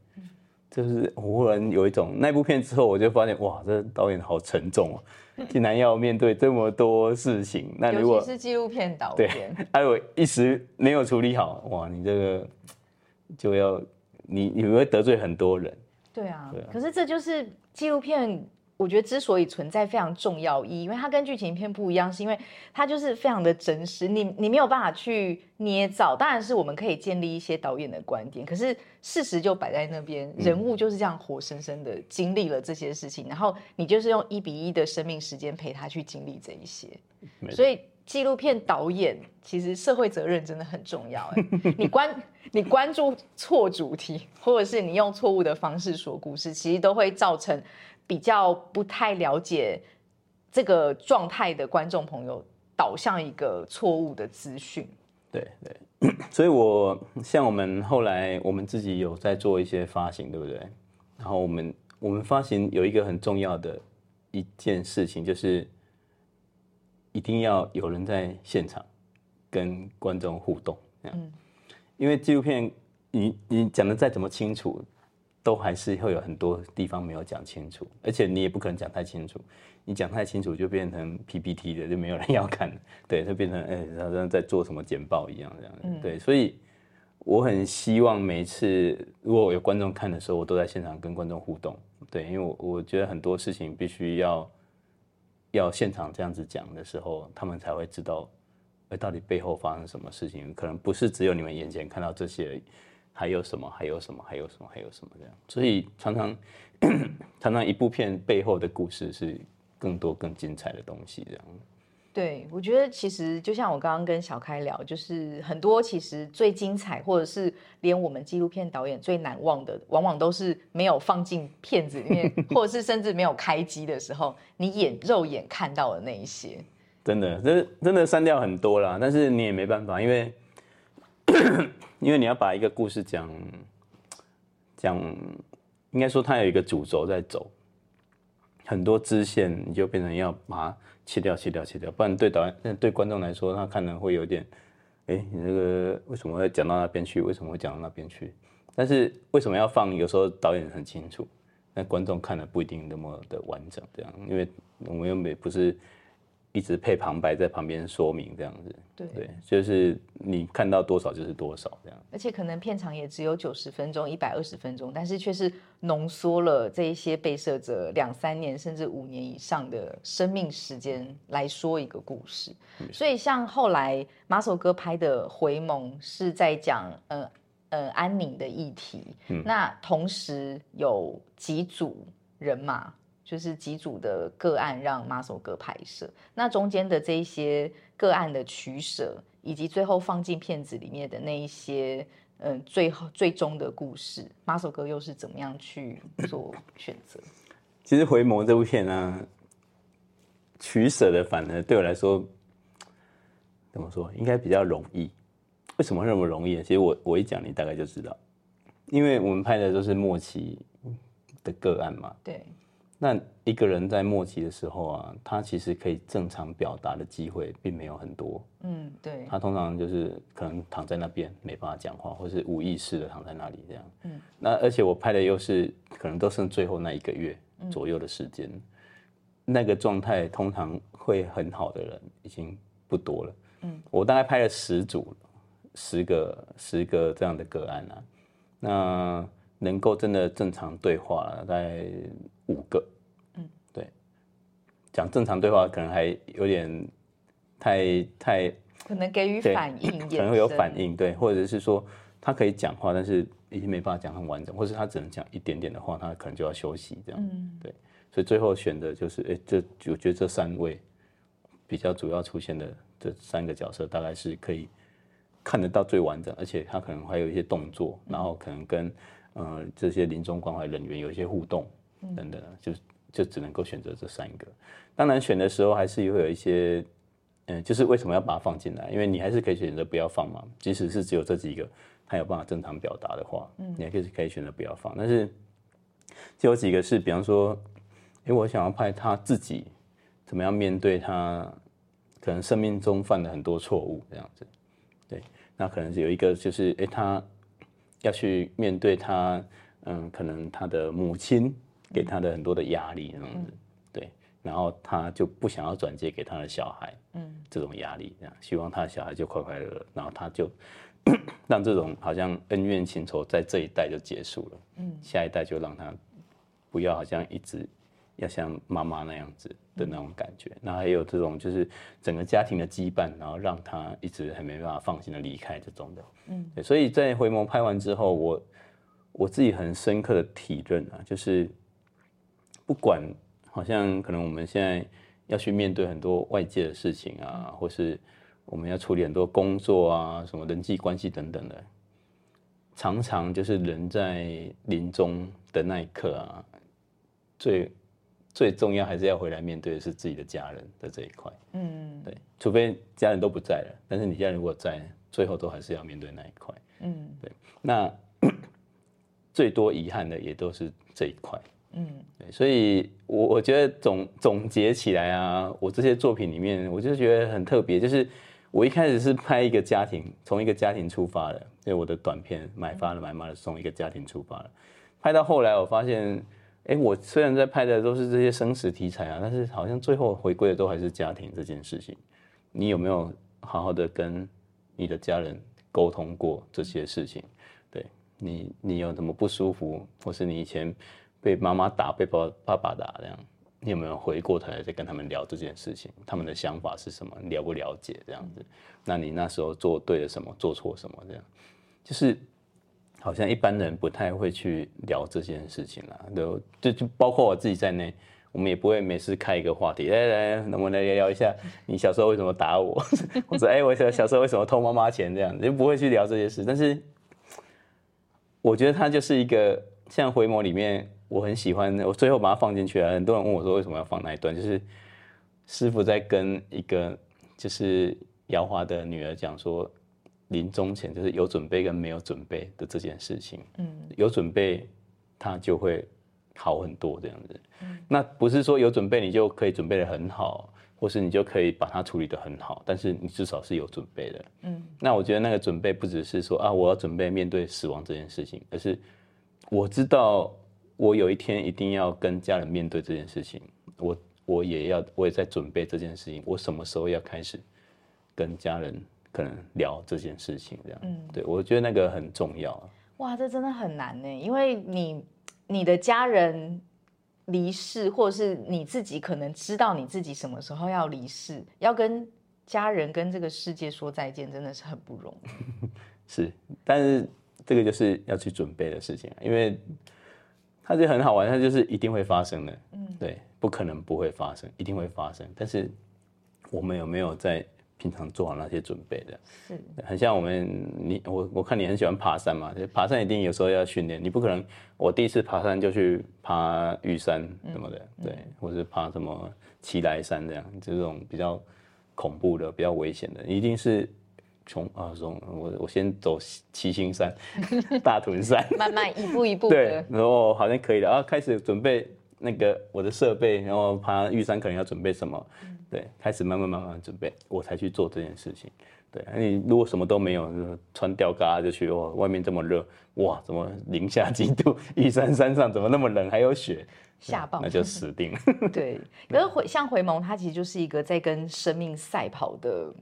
就是我忽然有一种那部片之后，我就发现哇，这导演好沉重哦，竟然要面对这么多事情。那如果是纪录片导对演，，哎，我一时没有处理好，哇，你这个就要你你会得罪很多人。对啊，对啊可是这就是纪录片，我觉得之所以存在非常重要意义，因为它跟剧情片不一样，是因为它就是非常的真实，你你没有办法去捏造。当然是我们可以建立一些导演的观点，可是事实就摆在那边，人物就是这样活生生的经历了这些事情，然后你就是用一比一的生命时间陪他去经历这一些。所以纪录片导演其实社会责任真的很重要。哎，你关你关注错主题，或者是你用错误的方式说故事，其实都会造成比较不太了解这个状态的观众朋友导向一个错误的资讯。对对，所以我像我们后来我们自己有在做一些发行，对不对？然后我们我们发行有一个很重要的一件事情，就是一定要有人在现场跟观众互动，这样。因为纪录片你你讲的再怎么清楚，都还是会有很多地方没有讲清楚，而且你也不可能讲太清楚。你讲太清楚就变成 PPT 的，就没有人要看了。对，就变成哎，好像在做什么简报一样这样。对，所以我很希望每一次如果有观众看的时候，我都在现场跟观众互动。对，因为我我觉得很多事情必须要要现场这样子讲的时候，他们才会知道，哎，到底背后发生什么事情？可能不是只有你们眼前看到这些而已，还有什么？还有什么？还有什么？还有什么？这样。所以常常 常常一部片背后的故事是更多更精彩的东西，这样。对，我觉得其实就像我刚刚跟小开聊，就是很多其实最精彩，或者是连我们纪录片导演最难忘的，往往都是没有放进片子里面，或者是甚至没有开机的时候，你眼肉眼看到的那一些。真的，真真的删掉很多啦，但是你也没办法，因为因为你要把一个故事讲讲，应该说它有一个主轴在走，很多支线你就变成要把它切掉、切掉、切掉，不然对导演、对观众来说，他看了会有点，哎，你这个为什么会讲到那边去？为什么会讲到那边去？但是为什么要放？有时候导演很清楚，但观众看了不一定那么的完整，这样，因为我们又没不是。一直配旁白在旁边说明这样子，对对就是你看到多少就是多少这样。而且可能片长也只有九十分钟、一百二十分钟，但是却是浓缩了这一些被摄者两三年甚至五年以上的生命时间来说一个故事。所以像后来马首哥拍的《回眸》是在讲呃呃安宁的议题，那同时有几组人马。就是几组的个案让马首哥拍摄，那中间的这一些个案的取舍，以及最后放进片子里面的那一些，嗯，最后最终的故事，马首哥又是怎么样去做选择？其实《回眸》这部片呢，取舍的反而对我来说，怎么说，应该比较容易。为什么那么容易？其实我我一讲，你大概就知道，因为我们拍的都是末期的个案嘛。对。那一个人在末期的时候啊，他其实可以正常表达的机会并没有很多。嗯，对。他通常就是可能躺在那边没办法讲话，或是无意识的躺在那里这样。嗯。那而且我拍的又是可能都剩最后那一个月左右的时间，那个状态通常会很好的人已经不多了。嗯。我大概拍了十组，十个十个这样的个案啊，那能够真的正常对话大概。五个，嗯，对，讲正常对话可能还有点太太，可能给予反应，可能会有反应，对，或者是说他可以讲话，但是已经没办法讲很完整，或是他只能讲一点点的话，他可能就要休息这样，嗯，对，所以最后选的就是，哎，这我觉得这三位比较主要出现的这三个角色，大概是可以看得到最完整，而且他可能还有一些动作，然后可能跟呃这些临终关怀人员有一些互动。等等，就就只能够选择这三个。当然选的时候还是会有一些，嗯，就是为什么要把它放进来？因为你还是可以选择不要放嘛。即使是只有这几个，他有办法正常表达的话，嗯，你还可以可以选择不要放。但是就有几个是，比方说，哎，我想要拍他自己怎么样面对他可能生命中犯了很多错误这样子。对，那可能是有一个就是，哎，他要去面对他，嗯，可能他的母亲。给他的很多的压力那样子，对，然后他就不想要转接给他的小孩，嗯，这种压力这样，希望他的小孩就快快乐乐，然后他就 让这种好像恩怨情仇在这一代就结束了，嗯，下一代就让他不要好像一直要像妈妈那样子的那种感觉。那还有这种就是整个家庭的羁绊，然后让他一直很没办法放心的离开这种的，嗯，对。所以在回眸拍完之后，我我自己很深刻的体认啊，就是不管好像可能我们现在要去面对很多外界的事情啊，或是。我们要处理很多工作啊，什么人际关系等等的，常常就是人在临终的那一刻啊，最最重要还是要回来面对的是自己的家人的这一块。嗯，对，除非家人都不在了，但是你家人如果在，最后都还是要面对那一块。嗯，对，那 最多遗憾的也都是这一块。嗯，对，所以我我觉得总总结起来啊，我这些作品里面，我就觉得很特别，就是。我一开始是拍一个家庭，从一个家庭出发的，因为我的短片买发了买妈的是从一个家庭出发的。拍到后来，我发现，哎，我虽然在拍的都是这些生死题材啊，但是好像最后回归的都还是家庭这件事情。你有没有好好的跟你的家人沟通过这些事情？对你，你有什么不舒服，或是你以前被妈妈打、被爸爸爸打这样？你有没有回过头来再跟他们聊这件事情？他们的想法是什么？了不了解这样子？那你那时候做对了什么？做错什么？这样，就是好像一般人不太会去聊这件事情啦。都就就包括我自己在内，我们也不会每次开一个话题，来来，能不能来聊一下你小时候为什么打我？或者哎，我小小时候为什么偷妈妈钱？这样就不会去聊这些事。但是我觉得它就是一个像回眸里面。我很喜欢，我最后把它放进去了。很多人问我说，为什么要放那一段？就是师傅在跟一个就是姚华的女儿讲说，临终前就是有准备跟没有准备的这件事情。嗯，有准备他就会好很多这样子。嗯，那不是说有准备你就可以准备的很好，或是你就可以把它处理的很好，但是你至少是有准备的。嗯，那我觉得那个准备不只是说啊，我要准备面对死亡这件事情，而是我知道。我有一天一定要跟家人面对这件事情，我我也要，我也在准备这件事情。我什么时候要开始跟家人可能聊这件事情？这样，嗯，对我觉得那个很重要。哇，这真的很难呢，因为你你的家人离世，或者是你自己可能知道你自己什么时候要离世，要跟家人跟这个世界说再见，真的是很不容易。是，但是这个就是要去准备的事情，因为。它就很好玩，它就是一定会发生的，嗯，对，不可能不会发生，一定会发生。但是我们有没有在平常做好那些准备的？是，很像我们你我我看你很喜欢爬山嘛，爬山一定有时候要训练，你不可能我第一次爬山就去爬玉山什么的，对，或是爬什么奇来山这样，这种比较恐怖的、比较危险的，一定是。从啊，从我我先走七星山、大屯山，慢慢一步一步对，然后好像可以了，然后开始准备那个我的设备，然后爬玉山可能要准备什么，对，开始慢慢慢慢准备，我才去做这件事情。对，你如果什么都没有，穿吊嘎就去，哇，外面这么热，哇，怎么零下几度？玉山山上怎么那么冷，还有雪，下暴，那就死定了。对，可是回像回眸，它其实就是一个在跟生命赛跑的。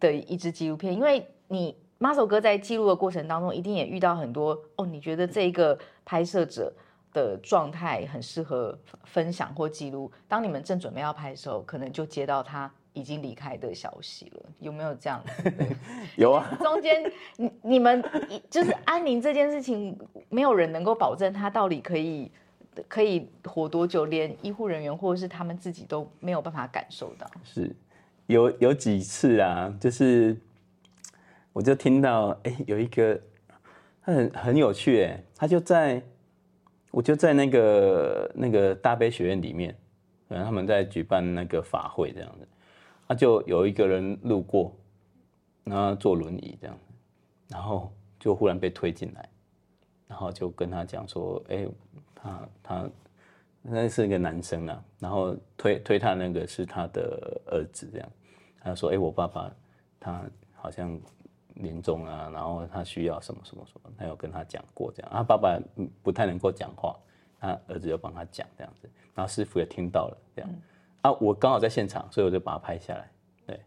的一支纪录片，因为你马首哥在记录的过程当中，一定也遇到很多哦。你觉得这一个拍摄者的状态很适合分享或记录？当你们正准备要拍的时候，可能就接到他已经离开的消息了。有没有这样？有啊。中间你你们就是安宁这件事情，没有人能够保证他到底可以可以活多久，连医护人员或者是他们自己都没有办法感受到。是。有有几次啊，就是我就听到，哎，有一个他很很有趣，哎，他就在，我就在那个那个大悲学院里面，可能他们在举办那个法会这样子，啊，就有一个人路过，然后坐轮椅这样，然后就忽然被推进来，然后就跟他讲说，哎，他他。那是一个男生啊，然后推推他那个是他的儿子，这样，他说：“哎，我爸爸他好像临终啊，然后他需要什么什么什么，他有跟他讲过这样。他爸爸不太能够讲话，他儿子就帮他讲这样子，然后师傅也听到了这样。啊，我刚好在现场，所以我就把它拍下来，对，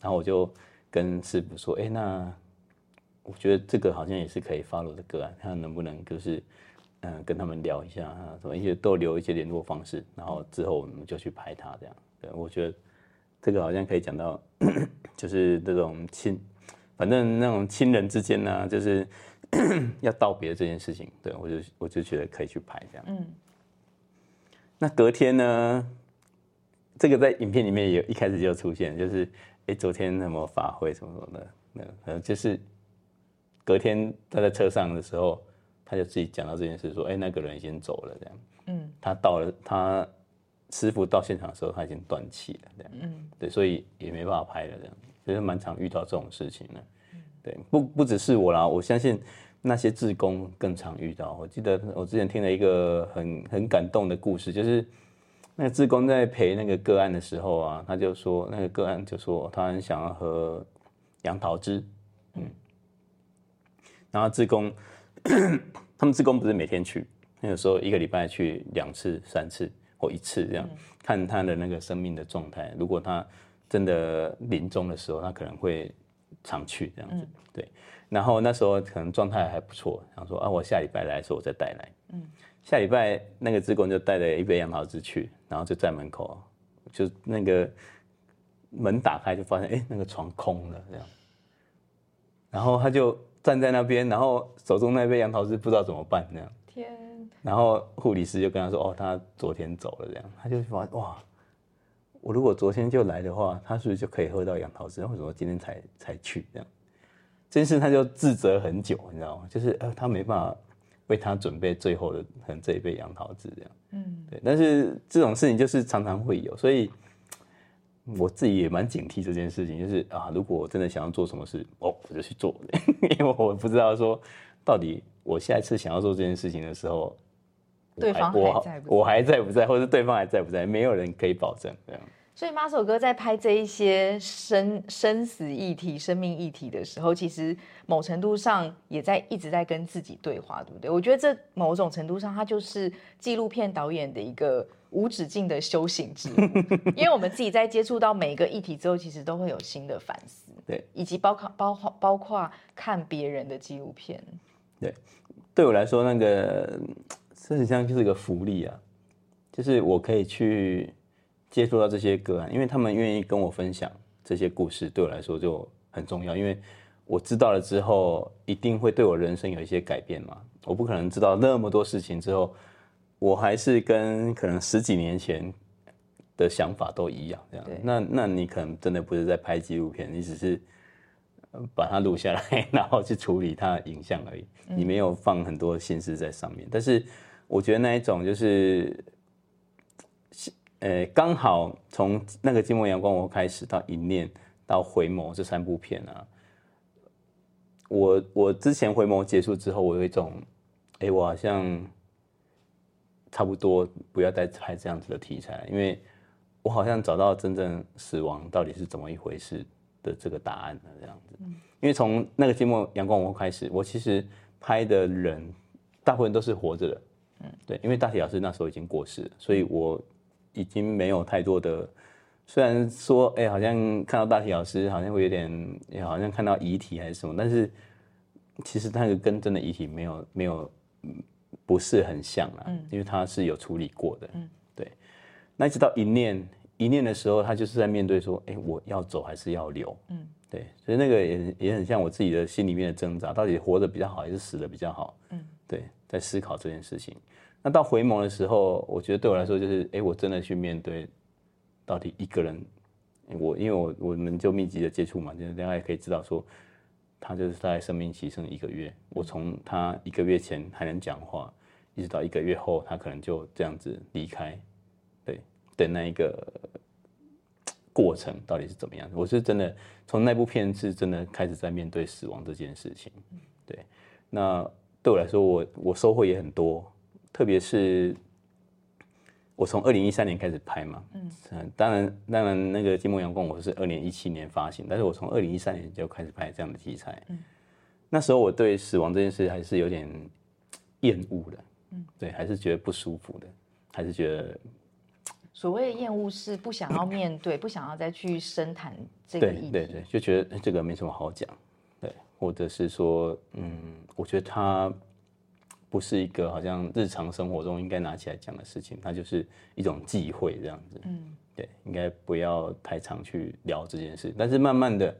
然后我就跟师傅说：，哎，那。”我觉得这个好像也是可以 follow 的个案，看能不能就是嗯跟他们聊一下啊，什么一些都留一些联络方式，然后之后我们就去拍他这样。对，我觉得这个好像可以讲到，就是这种亲，反正那种亲人之间呢，就是 要道别这件事情，对我就我就觉得可以去拍这样。嗯。那隔天呢，这个在影片里面也一开始就出现，就是哎昨天什么法会什么什么的，那呃就是隔天他在车上的时候，他就自己讲到这件事，说哎那个人已经走了这样。嗯。他到了他。师傅到现场的时候，他已经断气了，这样，嗯，对，所以也没办法拍了，这样，其实蛮常遇到这种事情的，对，不不只是我啦，我相信那些志工更常遇到。我记得我之前听了一个很很感动的故事，就是那个志工在陪那个个案的时候啊，他就说那个个案就说他很想要喝杨桃汁，嗯，然后志工 他们志工不是每天去，那个时候一个礼拜去两次三次。或一次这样看他的那个生命的状态，如果他真的临终的时候，他可能会常去这样子。对，然后那时候可能状态还不错，然后说啊，我下礼拜来的时候我再带来。嗯，下礼拜那个职工就带了一杯杨桃汁去，然后就在门口，就那个门打开就发现哎，那个床空了这样，然后他就站在那边，然后手中那杯杨桃汁不知道怎么办这样。天。然后护理师就跟他说：“哦，他昨天走了，这样。”他就说：“哇，我如果昨天就来的话，他是不是就可以喝到杨桃汁？为什么今天才才去？这样，这件事他就自责很久，你知道吗？就是呃，他没办法为他准备最后的可能这一杯杨桃汁，这样。嗯，对。但是这种事情就是常常会有，所以我自己也蛮警惕这件事情。就是啊，如果我真的想要做什么事，哦，我就去做，因为我不知道说到底我下一次想要做这件事情的时候。”对方还在不？我还在不在？或者对方还在不在？没有人可以保证这样。所以马首哥在拍这一些生生死议题、生命议题的时候，其实某程度上也在一直在跟自己对话，对不对？我觉得这某种程度上，它就是纪录片导演的一个无止境的修行之路。因为我们自己在接触到每一个议题之后，其实都会有新的反思，对，以及包括包括包括看别人的纪录片。对，对我来说那个。这实际上就是一个福利啊，就是我可以去接触到这些个案，因为他们愿意跟我分享这些故事，对我来说就很重要。因为我知道了之后，一定会对我人生有一些改变嘛。我不可能知道那么多事情之后，我还是跟可能十几年前的想法都一样这样。那那你可能真的不是在拍纪录片，你只是把它录下来，然后去处理它影像而已，你没有放很多心思在上面，但是。我觉得那一种就是，呃，刚好从那个《寂寞阳光》我开始到《一念》到《回眸》这三部片啊，我我之前《回眸》结束之后，我有一种，哎，我好像差不多不要再拍这样子的题材，因为我好像找到真正死亡到底是怎么一回事的这个答案了，这样子。因为从那个《寂寞阳光》我开始，我其实拍的人大部分都是活着的。嗯，对，因为大体老师那时候已经过世了，所以我已经没有太多的。虽然说，哎，好像看到大体老师，好像会有点，好像看到遗体还是什么，但是其实那个跟真的遗体没有没有不是很像啊，因为他是有处理过的。嗯，对。那一直到一念一念的时候，他就是在面对说，哎，我要走还是要留？嗯，对。所以那个也也很像我自己的心里面的挣扎，到底活着比较好还是死的比较好？嗯，对。在思考这件事情，那到回眸的时候，我觉得对我来说就是，哎，我真的去面对，到底一个人，我因为我我们就密集的接触嘛，就是大家也可以知道说，他就是在生命期剩一个月，我从他一个月前还能讲话，一直到一个月后，他可能就这样子离开，对的那一个过程到底是怎么样？我是真的从那部片是真的开始在面对死亡这件事情，对，那。对我来说，我我收获也很多，特别是我从二零一三年开始拍嘛，嗯，当然当然那个《寂寞阳光》我是二零一七年发行，但是我从二零一三年就开始拍这样的题材，嗯，那时候我对死亡这件事还是有点厌恶的，嗯，对，还是觉得不舒服的，还是觉得 所谓的厌恶是不想要面对，不想要再去深谈这个议题，对对，就觉得这个没什么好讲。对或者是说，嗯，我觉得它不是一个好像日常生活中应该拿起来讲的事情，它就是一种忌讳这样子。嗯，对，应该不要太常去聊这件事。但是慢慢的，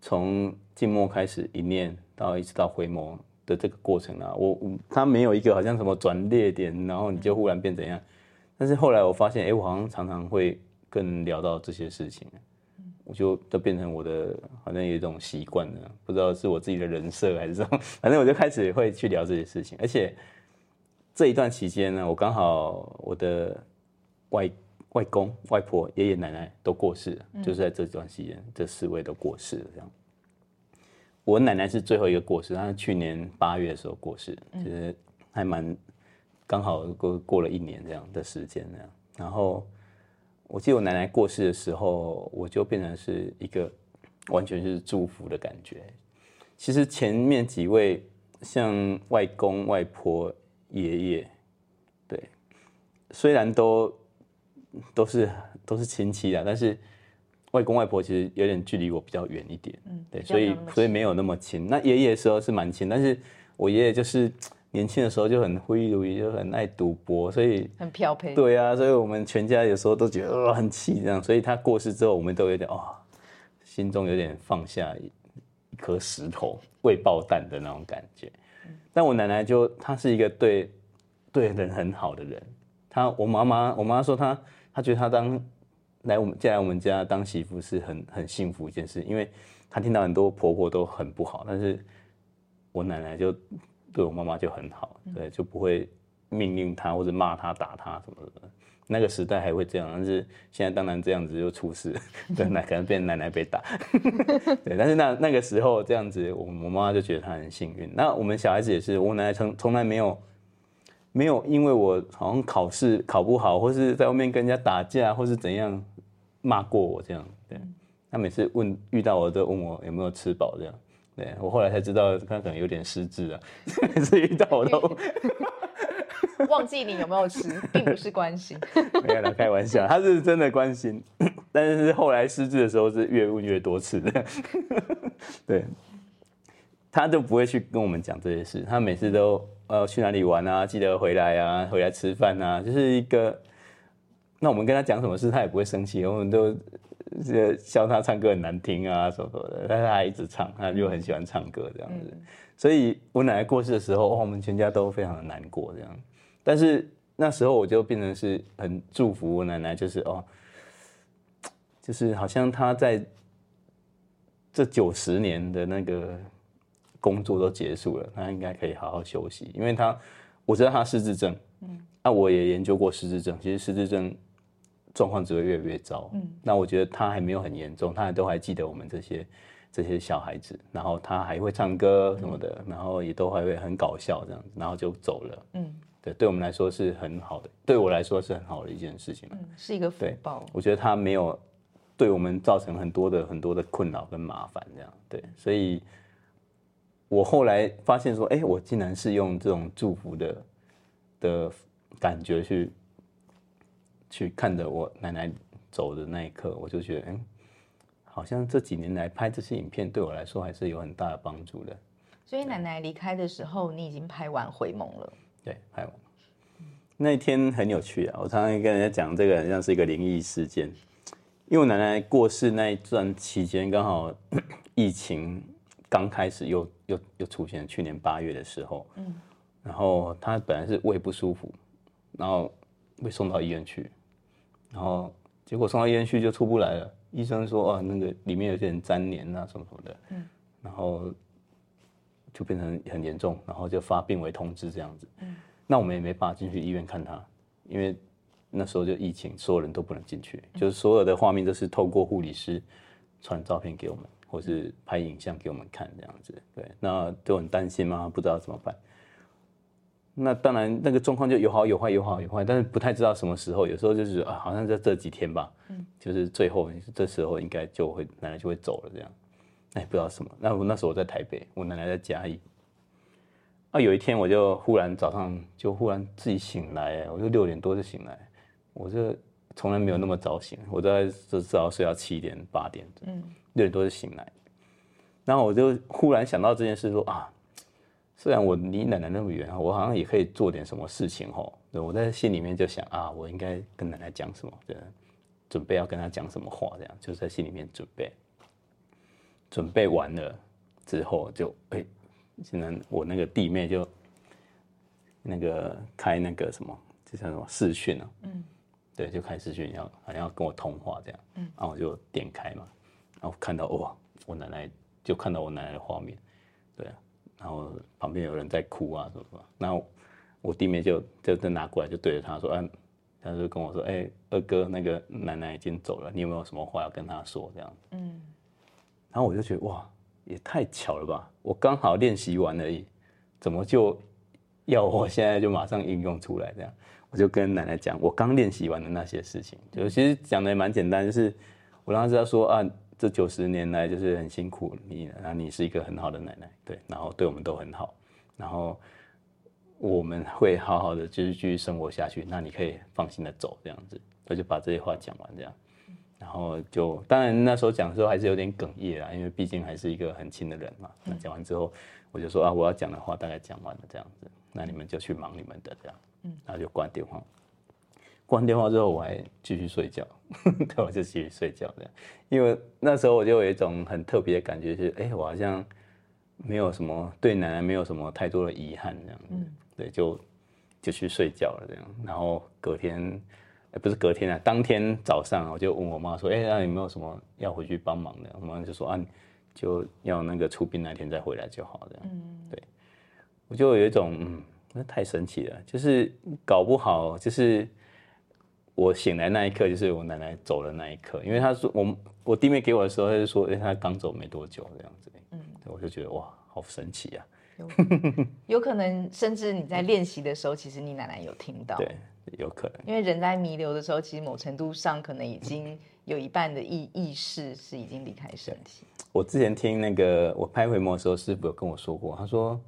从静默开始一念到一直到回眸的这个过程啊，我我它没有一个好像什么转捩点，然后你就忽然变怎样。但是后来我发现，哎，我好像常常会更聊到这些事情，我就都变成我的好像有一种习惯了，不知道是我自己的人设还是什么，反正我就开始会去聊这些事情。而且这一段期间呢，我刚好我的外外公、外婆、爷爷奶奶都过世了，就是在这段期间，这四位都过世了。这样，我奶奶是最后一个过世，她是去年八月的时候过世，其实还蛮。刚好过过了一年这样的时间那样，然后我记得我奶奶过世的时候，我就变成是一个完全是祝福的感觉。其实前面几位像外公、外婆、爷爷，对，虽然都都是都是亲戚啊，但是外公外婆其实有点距离我比较远一点，嗯，对，所以所以没有那么亲。那爷爷的时候是蛮亲，但是我爷爷就是。年轻的时候就很挥如鱼，就很爱赌博，所以很漂配。对啊，所以我们全家有时候都觉得很气这样。所以他过世之后，我们都有点哦，心中有点放下一颗石头未爆弹的那种感觉。但我奶奶就她是一个对对人很好的人。她我妈妈我妈说她她觉得她当来我们嫁来我们家当媳妇是很很幸福一件事，因为她听到很多婆婆都很不好，但是我奶奶就。对我妈妈就很好，对，就不会命令她或者骂她、打她什么的。那个时代还会这样，但是现在当然这样子就出事，对，那可能变奶奶被打。对，但是那那个时候这样子，我我妈妈就觉得她很幸运。那我们小孩子也是，我奶奶从从来没有没有因为我好像考试考不好，或是在外面跟人家打架，或是怎样骂过我这样。对，她每次问遇到我都问我有没有吃饱这样。对我后来才知道，他可能有点失智啊，每次遇到我都 忘记你有没有吃，并不是关心，没有啦，开玩笑，他是真的关心，但是后来失智的时候是越问越多次的，对，他就不会去跟我们讲这些事，他每次都呃去哪里玩啊，记得回来啊，回来吃饭啊，就是一个，那我们跟他讲什么事，他也不会生气，我们都。是笑他唱歌很难听啊，什么什么的，但是他还一直唱，他就很喜欢唱歌这样子。所以我奶奶过世的时候，我们全家都非常的难过这样。但是那时候我就变成是很祝福我奶奶，就是哦，就是好像她在这九十年的那个工作都结束了，她应该可以好好休息，因为她我知道她失智症，嗯，那我也研究过失智症，其实失智症。状况只会越来越糟。嗯，那我觉得他还没有很严重，他都还记得我们这些这些小孩子，然后他还会唱歌什么的，然后也都还会很搞笑这样子，然后就走了。嗯，对，对我们来说是很好的，对我来说是很好的一件事情。嗯，是一个福报。我觉得他没有对我们造成很多的很多的困扰跟麻烦这样。对，所以我后来发现说，哎，我竟然是用这种祝福的的感觉去。去看着我奶奶走的那一刻，我就觉得，嗯，好像这几年来拍这些影片对我来说还是有很大的帮助的。所以奶奶离开的时候，你已经拍完回眸了。对，拍完。那一天很有趣啊！我常常跟人家讲，这个好像是一个灵异事件，因为我奶奶过世那一段期间，刚好 疫情刚开始，又又又出现，去年八月的时候，嗯，然后她本来是胃不舒服，然后被送到医院去。然后结果送到医院去就出不来了，医生说哦那个里面有点粘连啊什么什么的，嗯，然后就变成很严重，然后就发病危通知这样子，嗯，那我们也没办法进去医院看他，因为那时候就疫情，所有人都不能进去，就是所有的画面都是透过护理师传照片给我们，或是拍影像给我们看这样子，对，那就很担心嘛，不知道怎么办。那当然，那个状况就有好有坏，有好有坏，但是不太知道什么时候。有时候就是啊，好像在这几天吧，嗯，就是最后这时候应该就会奶奶就会走了这样。哎，不知道什么。那我那时候我在台北，我奶奶在嘉义。啊，有一天我就忽然早上就忽然自己醒来，我就六点多就醒来，我这从来没有那么早醒，我在至少睡到七点八点，嗯，六点多就醒来。然后我就忽然想到这件事说啊，虽然我离奶奶那么远啊，我好像也可以做点什么事情吼。我在心里面就想啊，我应该跟奶奶讲什么？对，准备要跟她讲什么话？这样就在心里面准备。准备完了之后，就哎，现在我那个弟妹就那个开那个什么，就叫什么视讯啊？嗯，对，就开视讯，要好像要跟我通话这样。嗯，然后我就点开嘛，然后看到哇，我奶奶就看到我奶奶的画面，对啊，然后旁边有人在哭啊什么什么，然后我弟妹就就就拿过来，就对着他说，嗯，他就跟我说，哎，二哥，那个奶奶已经走了，你有没有什么话要跟他说？这样，嗯。然后我就觉得哇，也太巧了吧！我刚好练习完而已，怎么就要我现在就马上应用出来？这样，我就跟奶奶讲我刚练习完的那些事情，就其实讲的也蛮简单，就是我让她知道说啊，这九十年来就是很辛苦你，然后你是一个很好的奶奶，对，然后对我们都很好，然后我们会好好的继续继续生活下去，那你可以放心的走，这样子，我就把这些话讲完，这样。然后就当然那时候讲的时候还是有点哽咽啊，因为毕竟还是一个很亲的人嘛。那讲完之后，我就说啊，我要讲的话大概讲完了这样子，那你们就去忙你们的这样。嗯，然后就挂电话。关电话之后我还继续睡觉，对，我就继续睡觉这样。因为那时候我就有一种很特别的感觉，是哎，我好像没有什么对奶奶没有什么太多的遗憾这样子。嗯，对，就就去睡觉了这样。然后隔天。哎，不是隔天啊，当天早上我就问我妈说：“哎，那有没有什么要回去帮忙的？”我妈就说：“啊，就要那个出殡那天再回来就好了。”嗯，对，我就有一种，嗯，那太神奇了，就是搞不好就是我醒来那一刻，就是我奶奶走的那一刻，因为她说我我弟妹给我的时候，她就说：“哎，她刚走没多久这样子。”嗯，我就觉得哇，好神奇啊！有可能，甚至你在练习的时候，其实你奶奶有听到。对。有可能，因为人在弥留的时候，其实某程度上可能已经有一半的意意识是已经离开身体。我之前听那个我拍回眸的时候，师傅有跟我说过，他说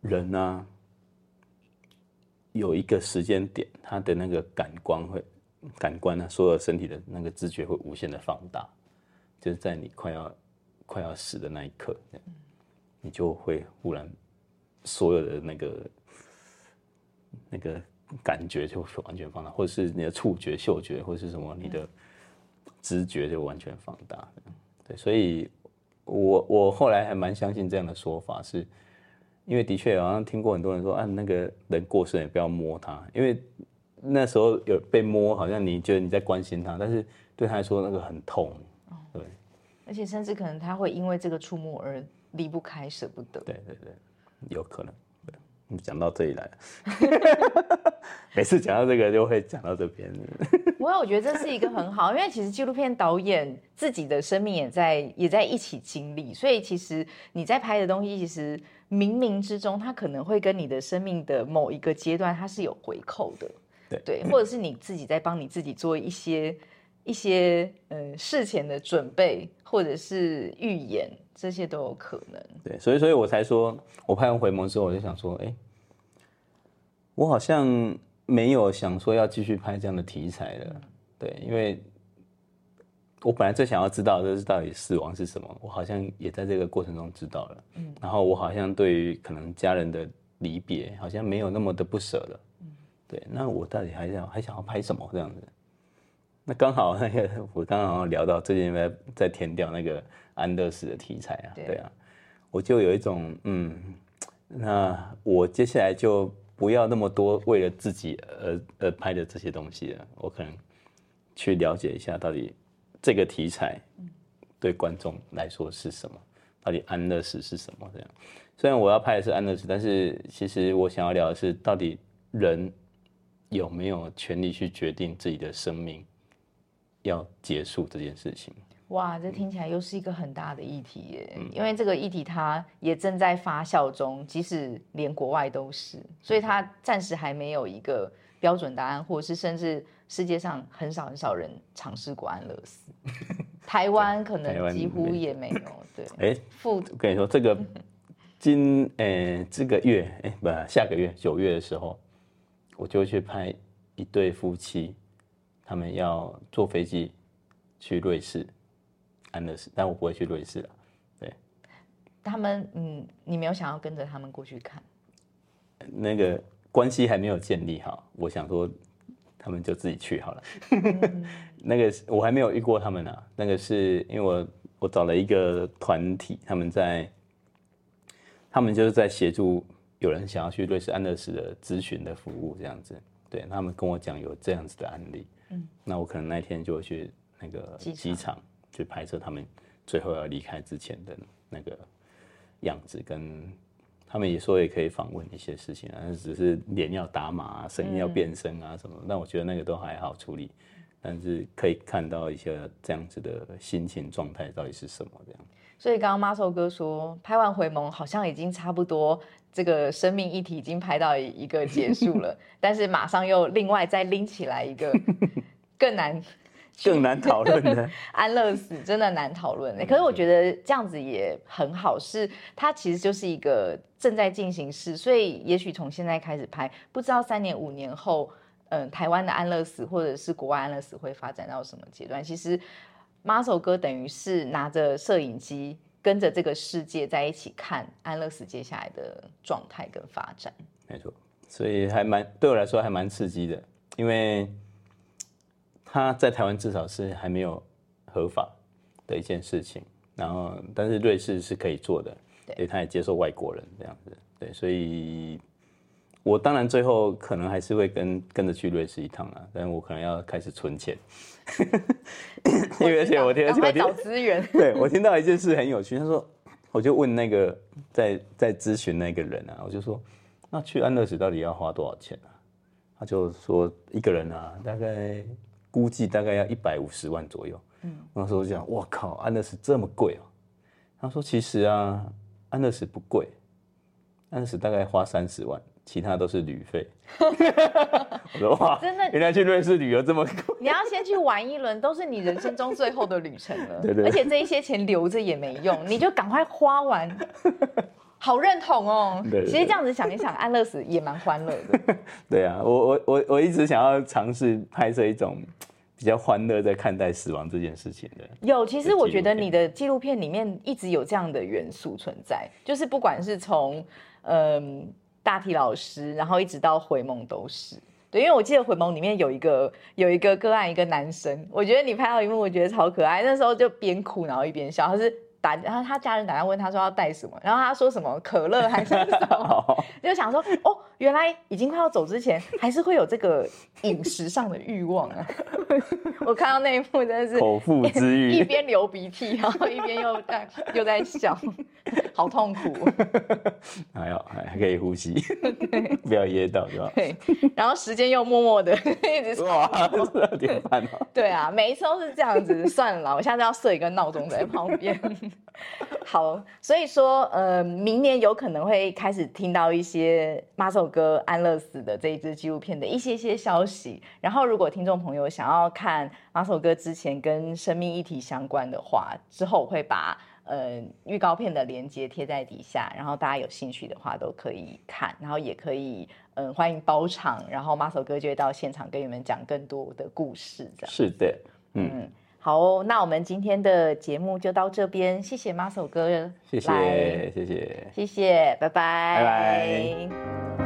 人呢有一个时间点，他的那个感官会感官呢，所有身体的那个知觉会无限的放大，就是在你快要快要死的那一刻，你就会忽然所有的那个那个。感觉就完全放大，或者是你的触觉、嗅觉，或者是什么，你的知觉就完全放大。对，所以我我后来还蛮相信这样的说法，是因为的确好像听过很多人说，啊，那个人过世也不要摸他，因为那时候有被摸，好像你觉得你在关心他，但是对他来说那个很痛。对，而且甚至可能他会因为这个触摸而离不开、舍不得。对对对，有可能。讲到这里来，每次讲到这个就会讲到这边。不过我觉得这是一个很好，因为其实纪录片导演自己的生命也在也在一起经历，所以其实你在拍的东西，其实冥冥之中，它可能会跟你的生命的某一个阶段，它是有回扣的。对对，或者是你自己在帮你自己做一些一些呃事前的准备，或者是预演。这些都有可能，对，所以，所以我才说，我拍完回眸之后，我就想说，哎，我好像没有想说要继续拍这样的题材了，对，因为我本来最想要知道的是到底死亡是什么，我好像也在这个过程中知道了，嗯，然后我好像对于可能家人的离别，好像没有那么的不舍了，嗯，对，那我到底还想还想要拍什么这样子？那刚好那个我刚刚聊到最近在在填掉那个。安乐死的题材啊，对啊，我就有一种嗯，那我接下来就不要那么多为了自己而而拍的这些东西了，我可能去了解一下到底这个题材对观众来说是什么，到底安乐死是什么这样。虽然我要拍的是安乐死，但是其实我想要聊的是到底人有没有权利去决定自己的生命要结束这件事情。哇，这听起来又是一个很大的议题耶！因为这个议题它也正在发酵中，即使连国外都是，所以它暂时还没有一个标准答案，或者是甚至世界上很少很少人尝试过安乐死，台湾可能几乎也没有。对，哎，我跟你说，这个 今呃这个月哎不下个月九月的时候，我就去拍一对夫妻，他们要坐飞机去瑞士。安乐死，但我不会去瑞士了。对，他们嗯，你没有想要跟着他们过去看？那个关系还没有建立好，我想说他们就自己去好了。那个我还没有遇过他们呢，那个是因为我我找了一个团体，他们在他们就是在协助有人想要去瑞士安乐死的咨询的服务这样子。对他们跟我讲有这样子的案例，嗯，那我可能那天就会去那个机场去拍摄他们最后要离开之前的那个样子，跟他们也说也可以访问一些事情啊，只是脸要打码，声音要变声啊什么，但我觉得那个都还好处理，但是可以看到一些这样子的心情状态到底是什么这样。所以刚刚马寿哥说，拍完回眸好像已经差不多。这个生命议题已经拍到一个结束了，但是马上又另外再拎起来一个更难、更难讨论的 安乐死，真的难讨论。可是我觉得这样子也很好，是它其实就是一个正在进行式，所以也许从现在开始拍，不知道三年、五年后，嗯，台湾的安乐死或者是国外安乐死会发展到什么阶段？其实马首哥等于是拿着摄影机。跟着这个世界在一起看安乐死接下来的状态跟发展，没错，所以还蛮对我来说还蛮刺激的，因为他在台湾至少是还没有合法的一件事情，然后但是瑞士是可以做的，对，他也接受外国人这样子，对，所以。我当然最后可能还是会跟跟着去瑞士一趟啊，但是我可能要开始存钱，因为而且我听，而且我找资源。对我听到一件事很有趣，他说，我就问那个在在咨询那个人啊，我就说，那去安乐死到底要花多少钱啊？他就说一个人啊，大概估计大概要一百五十万左右。嗯，那时候就想，我靠，安乐死这么贵哦。他说其实啊，安乐死不贵，安乐死大概花三十万。其他都是旅费，我说哇，真的，原来去瑞士旅游这么贵。你要先去玩一轮，都是你人生中最后的旅程了。对对。而且这一些钱留着也没用，你就赶快花完。好认同哦。对。其实这样子想一想，安乐死也蛮欢乐的。对啊，我我我我一直想要尝试拍摄一种比较欢乐在看待死亡这件事情的。有，其实我觉得你的纪录片里面一直有这样的元素存在，就是不管是从嗯。大体老师，然后一直到回眸都是对，因为我记得回眸里面有一个有一个个案，一个男生，我觉得你拍到一幕，我觉得超可爱，那时候就边哭然后一边笑，他是。然后他家人打电话问他说要带什么，然后他说什么可乐还是什么，就想说哦，原来已经快要走之前，还是会有这个饮食上的欲望啊。我看到那一幕真的是口腹之欲，一边流鼻涕，然后一边又在又在笑，好痛苦。还要还还可以呼吸，不要噎到是吧？对。然后时间又默默的一直哇，二点半哦。对啊，每一次都是这样子。算了，我下次要设一个闹钟在旁边。好，所以说，呃，明年有可能会开始听到一些马首哥安乐死的这一支纪录片的一些些消息。然后，如果听众朋友想要看马首哥之前跟生命议题相关的话，之后我会把呃预告片的链接贴在底下，然后大家有兴趣的话都可以看，然后也可以嗯欢迎包场，然后马首哥就会到现场跟你们讲更多的故事。这样是的，嗯。好，那我们今天的节目就到这边，谢谢马首哥，谢谢，谢谢，谢谢，拜拜，拜拜。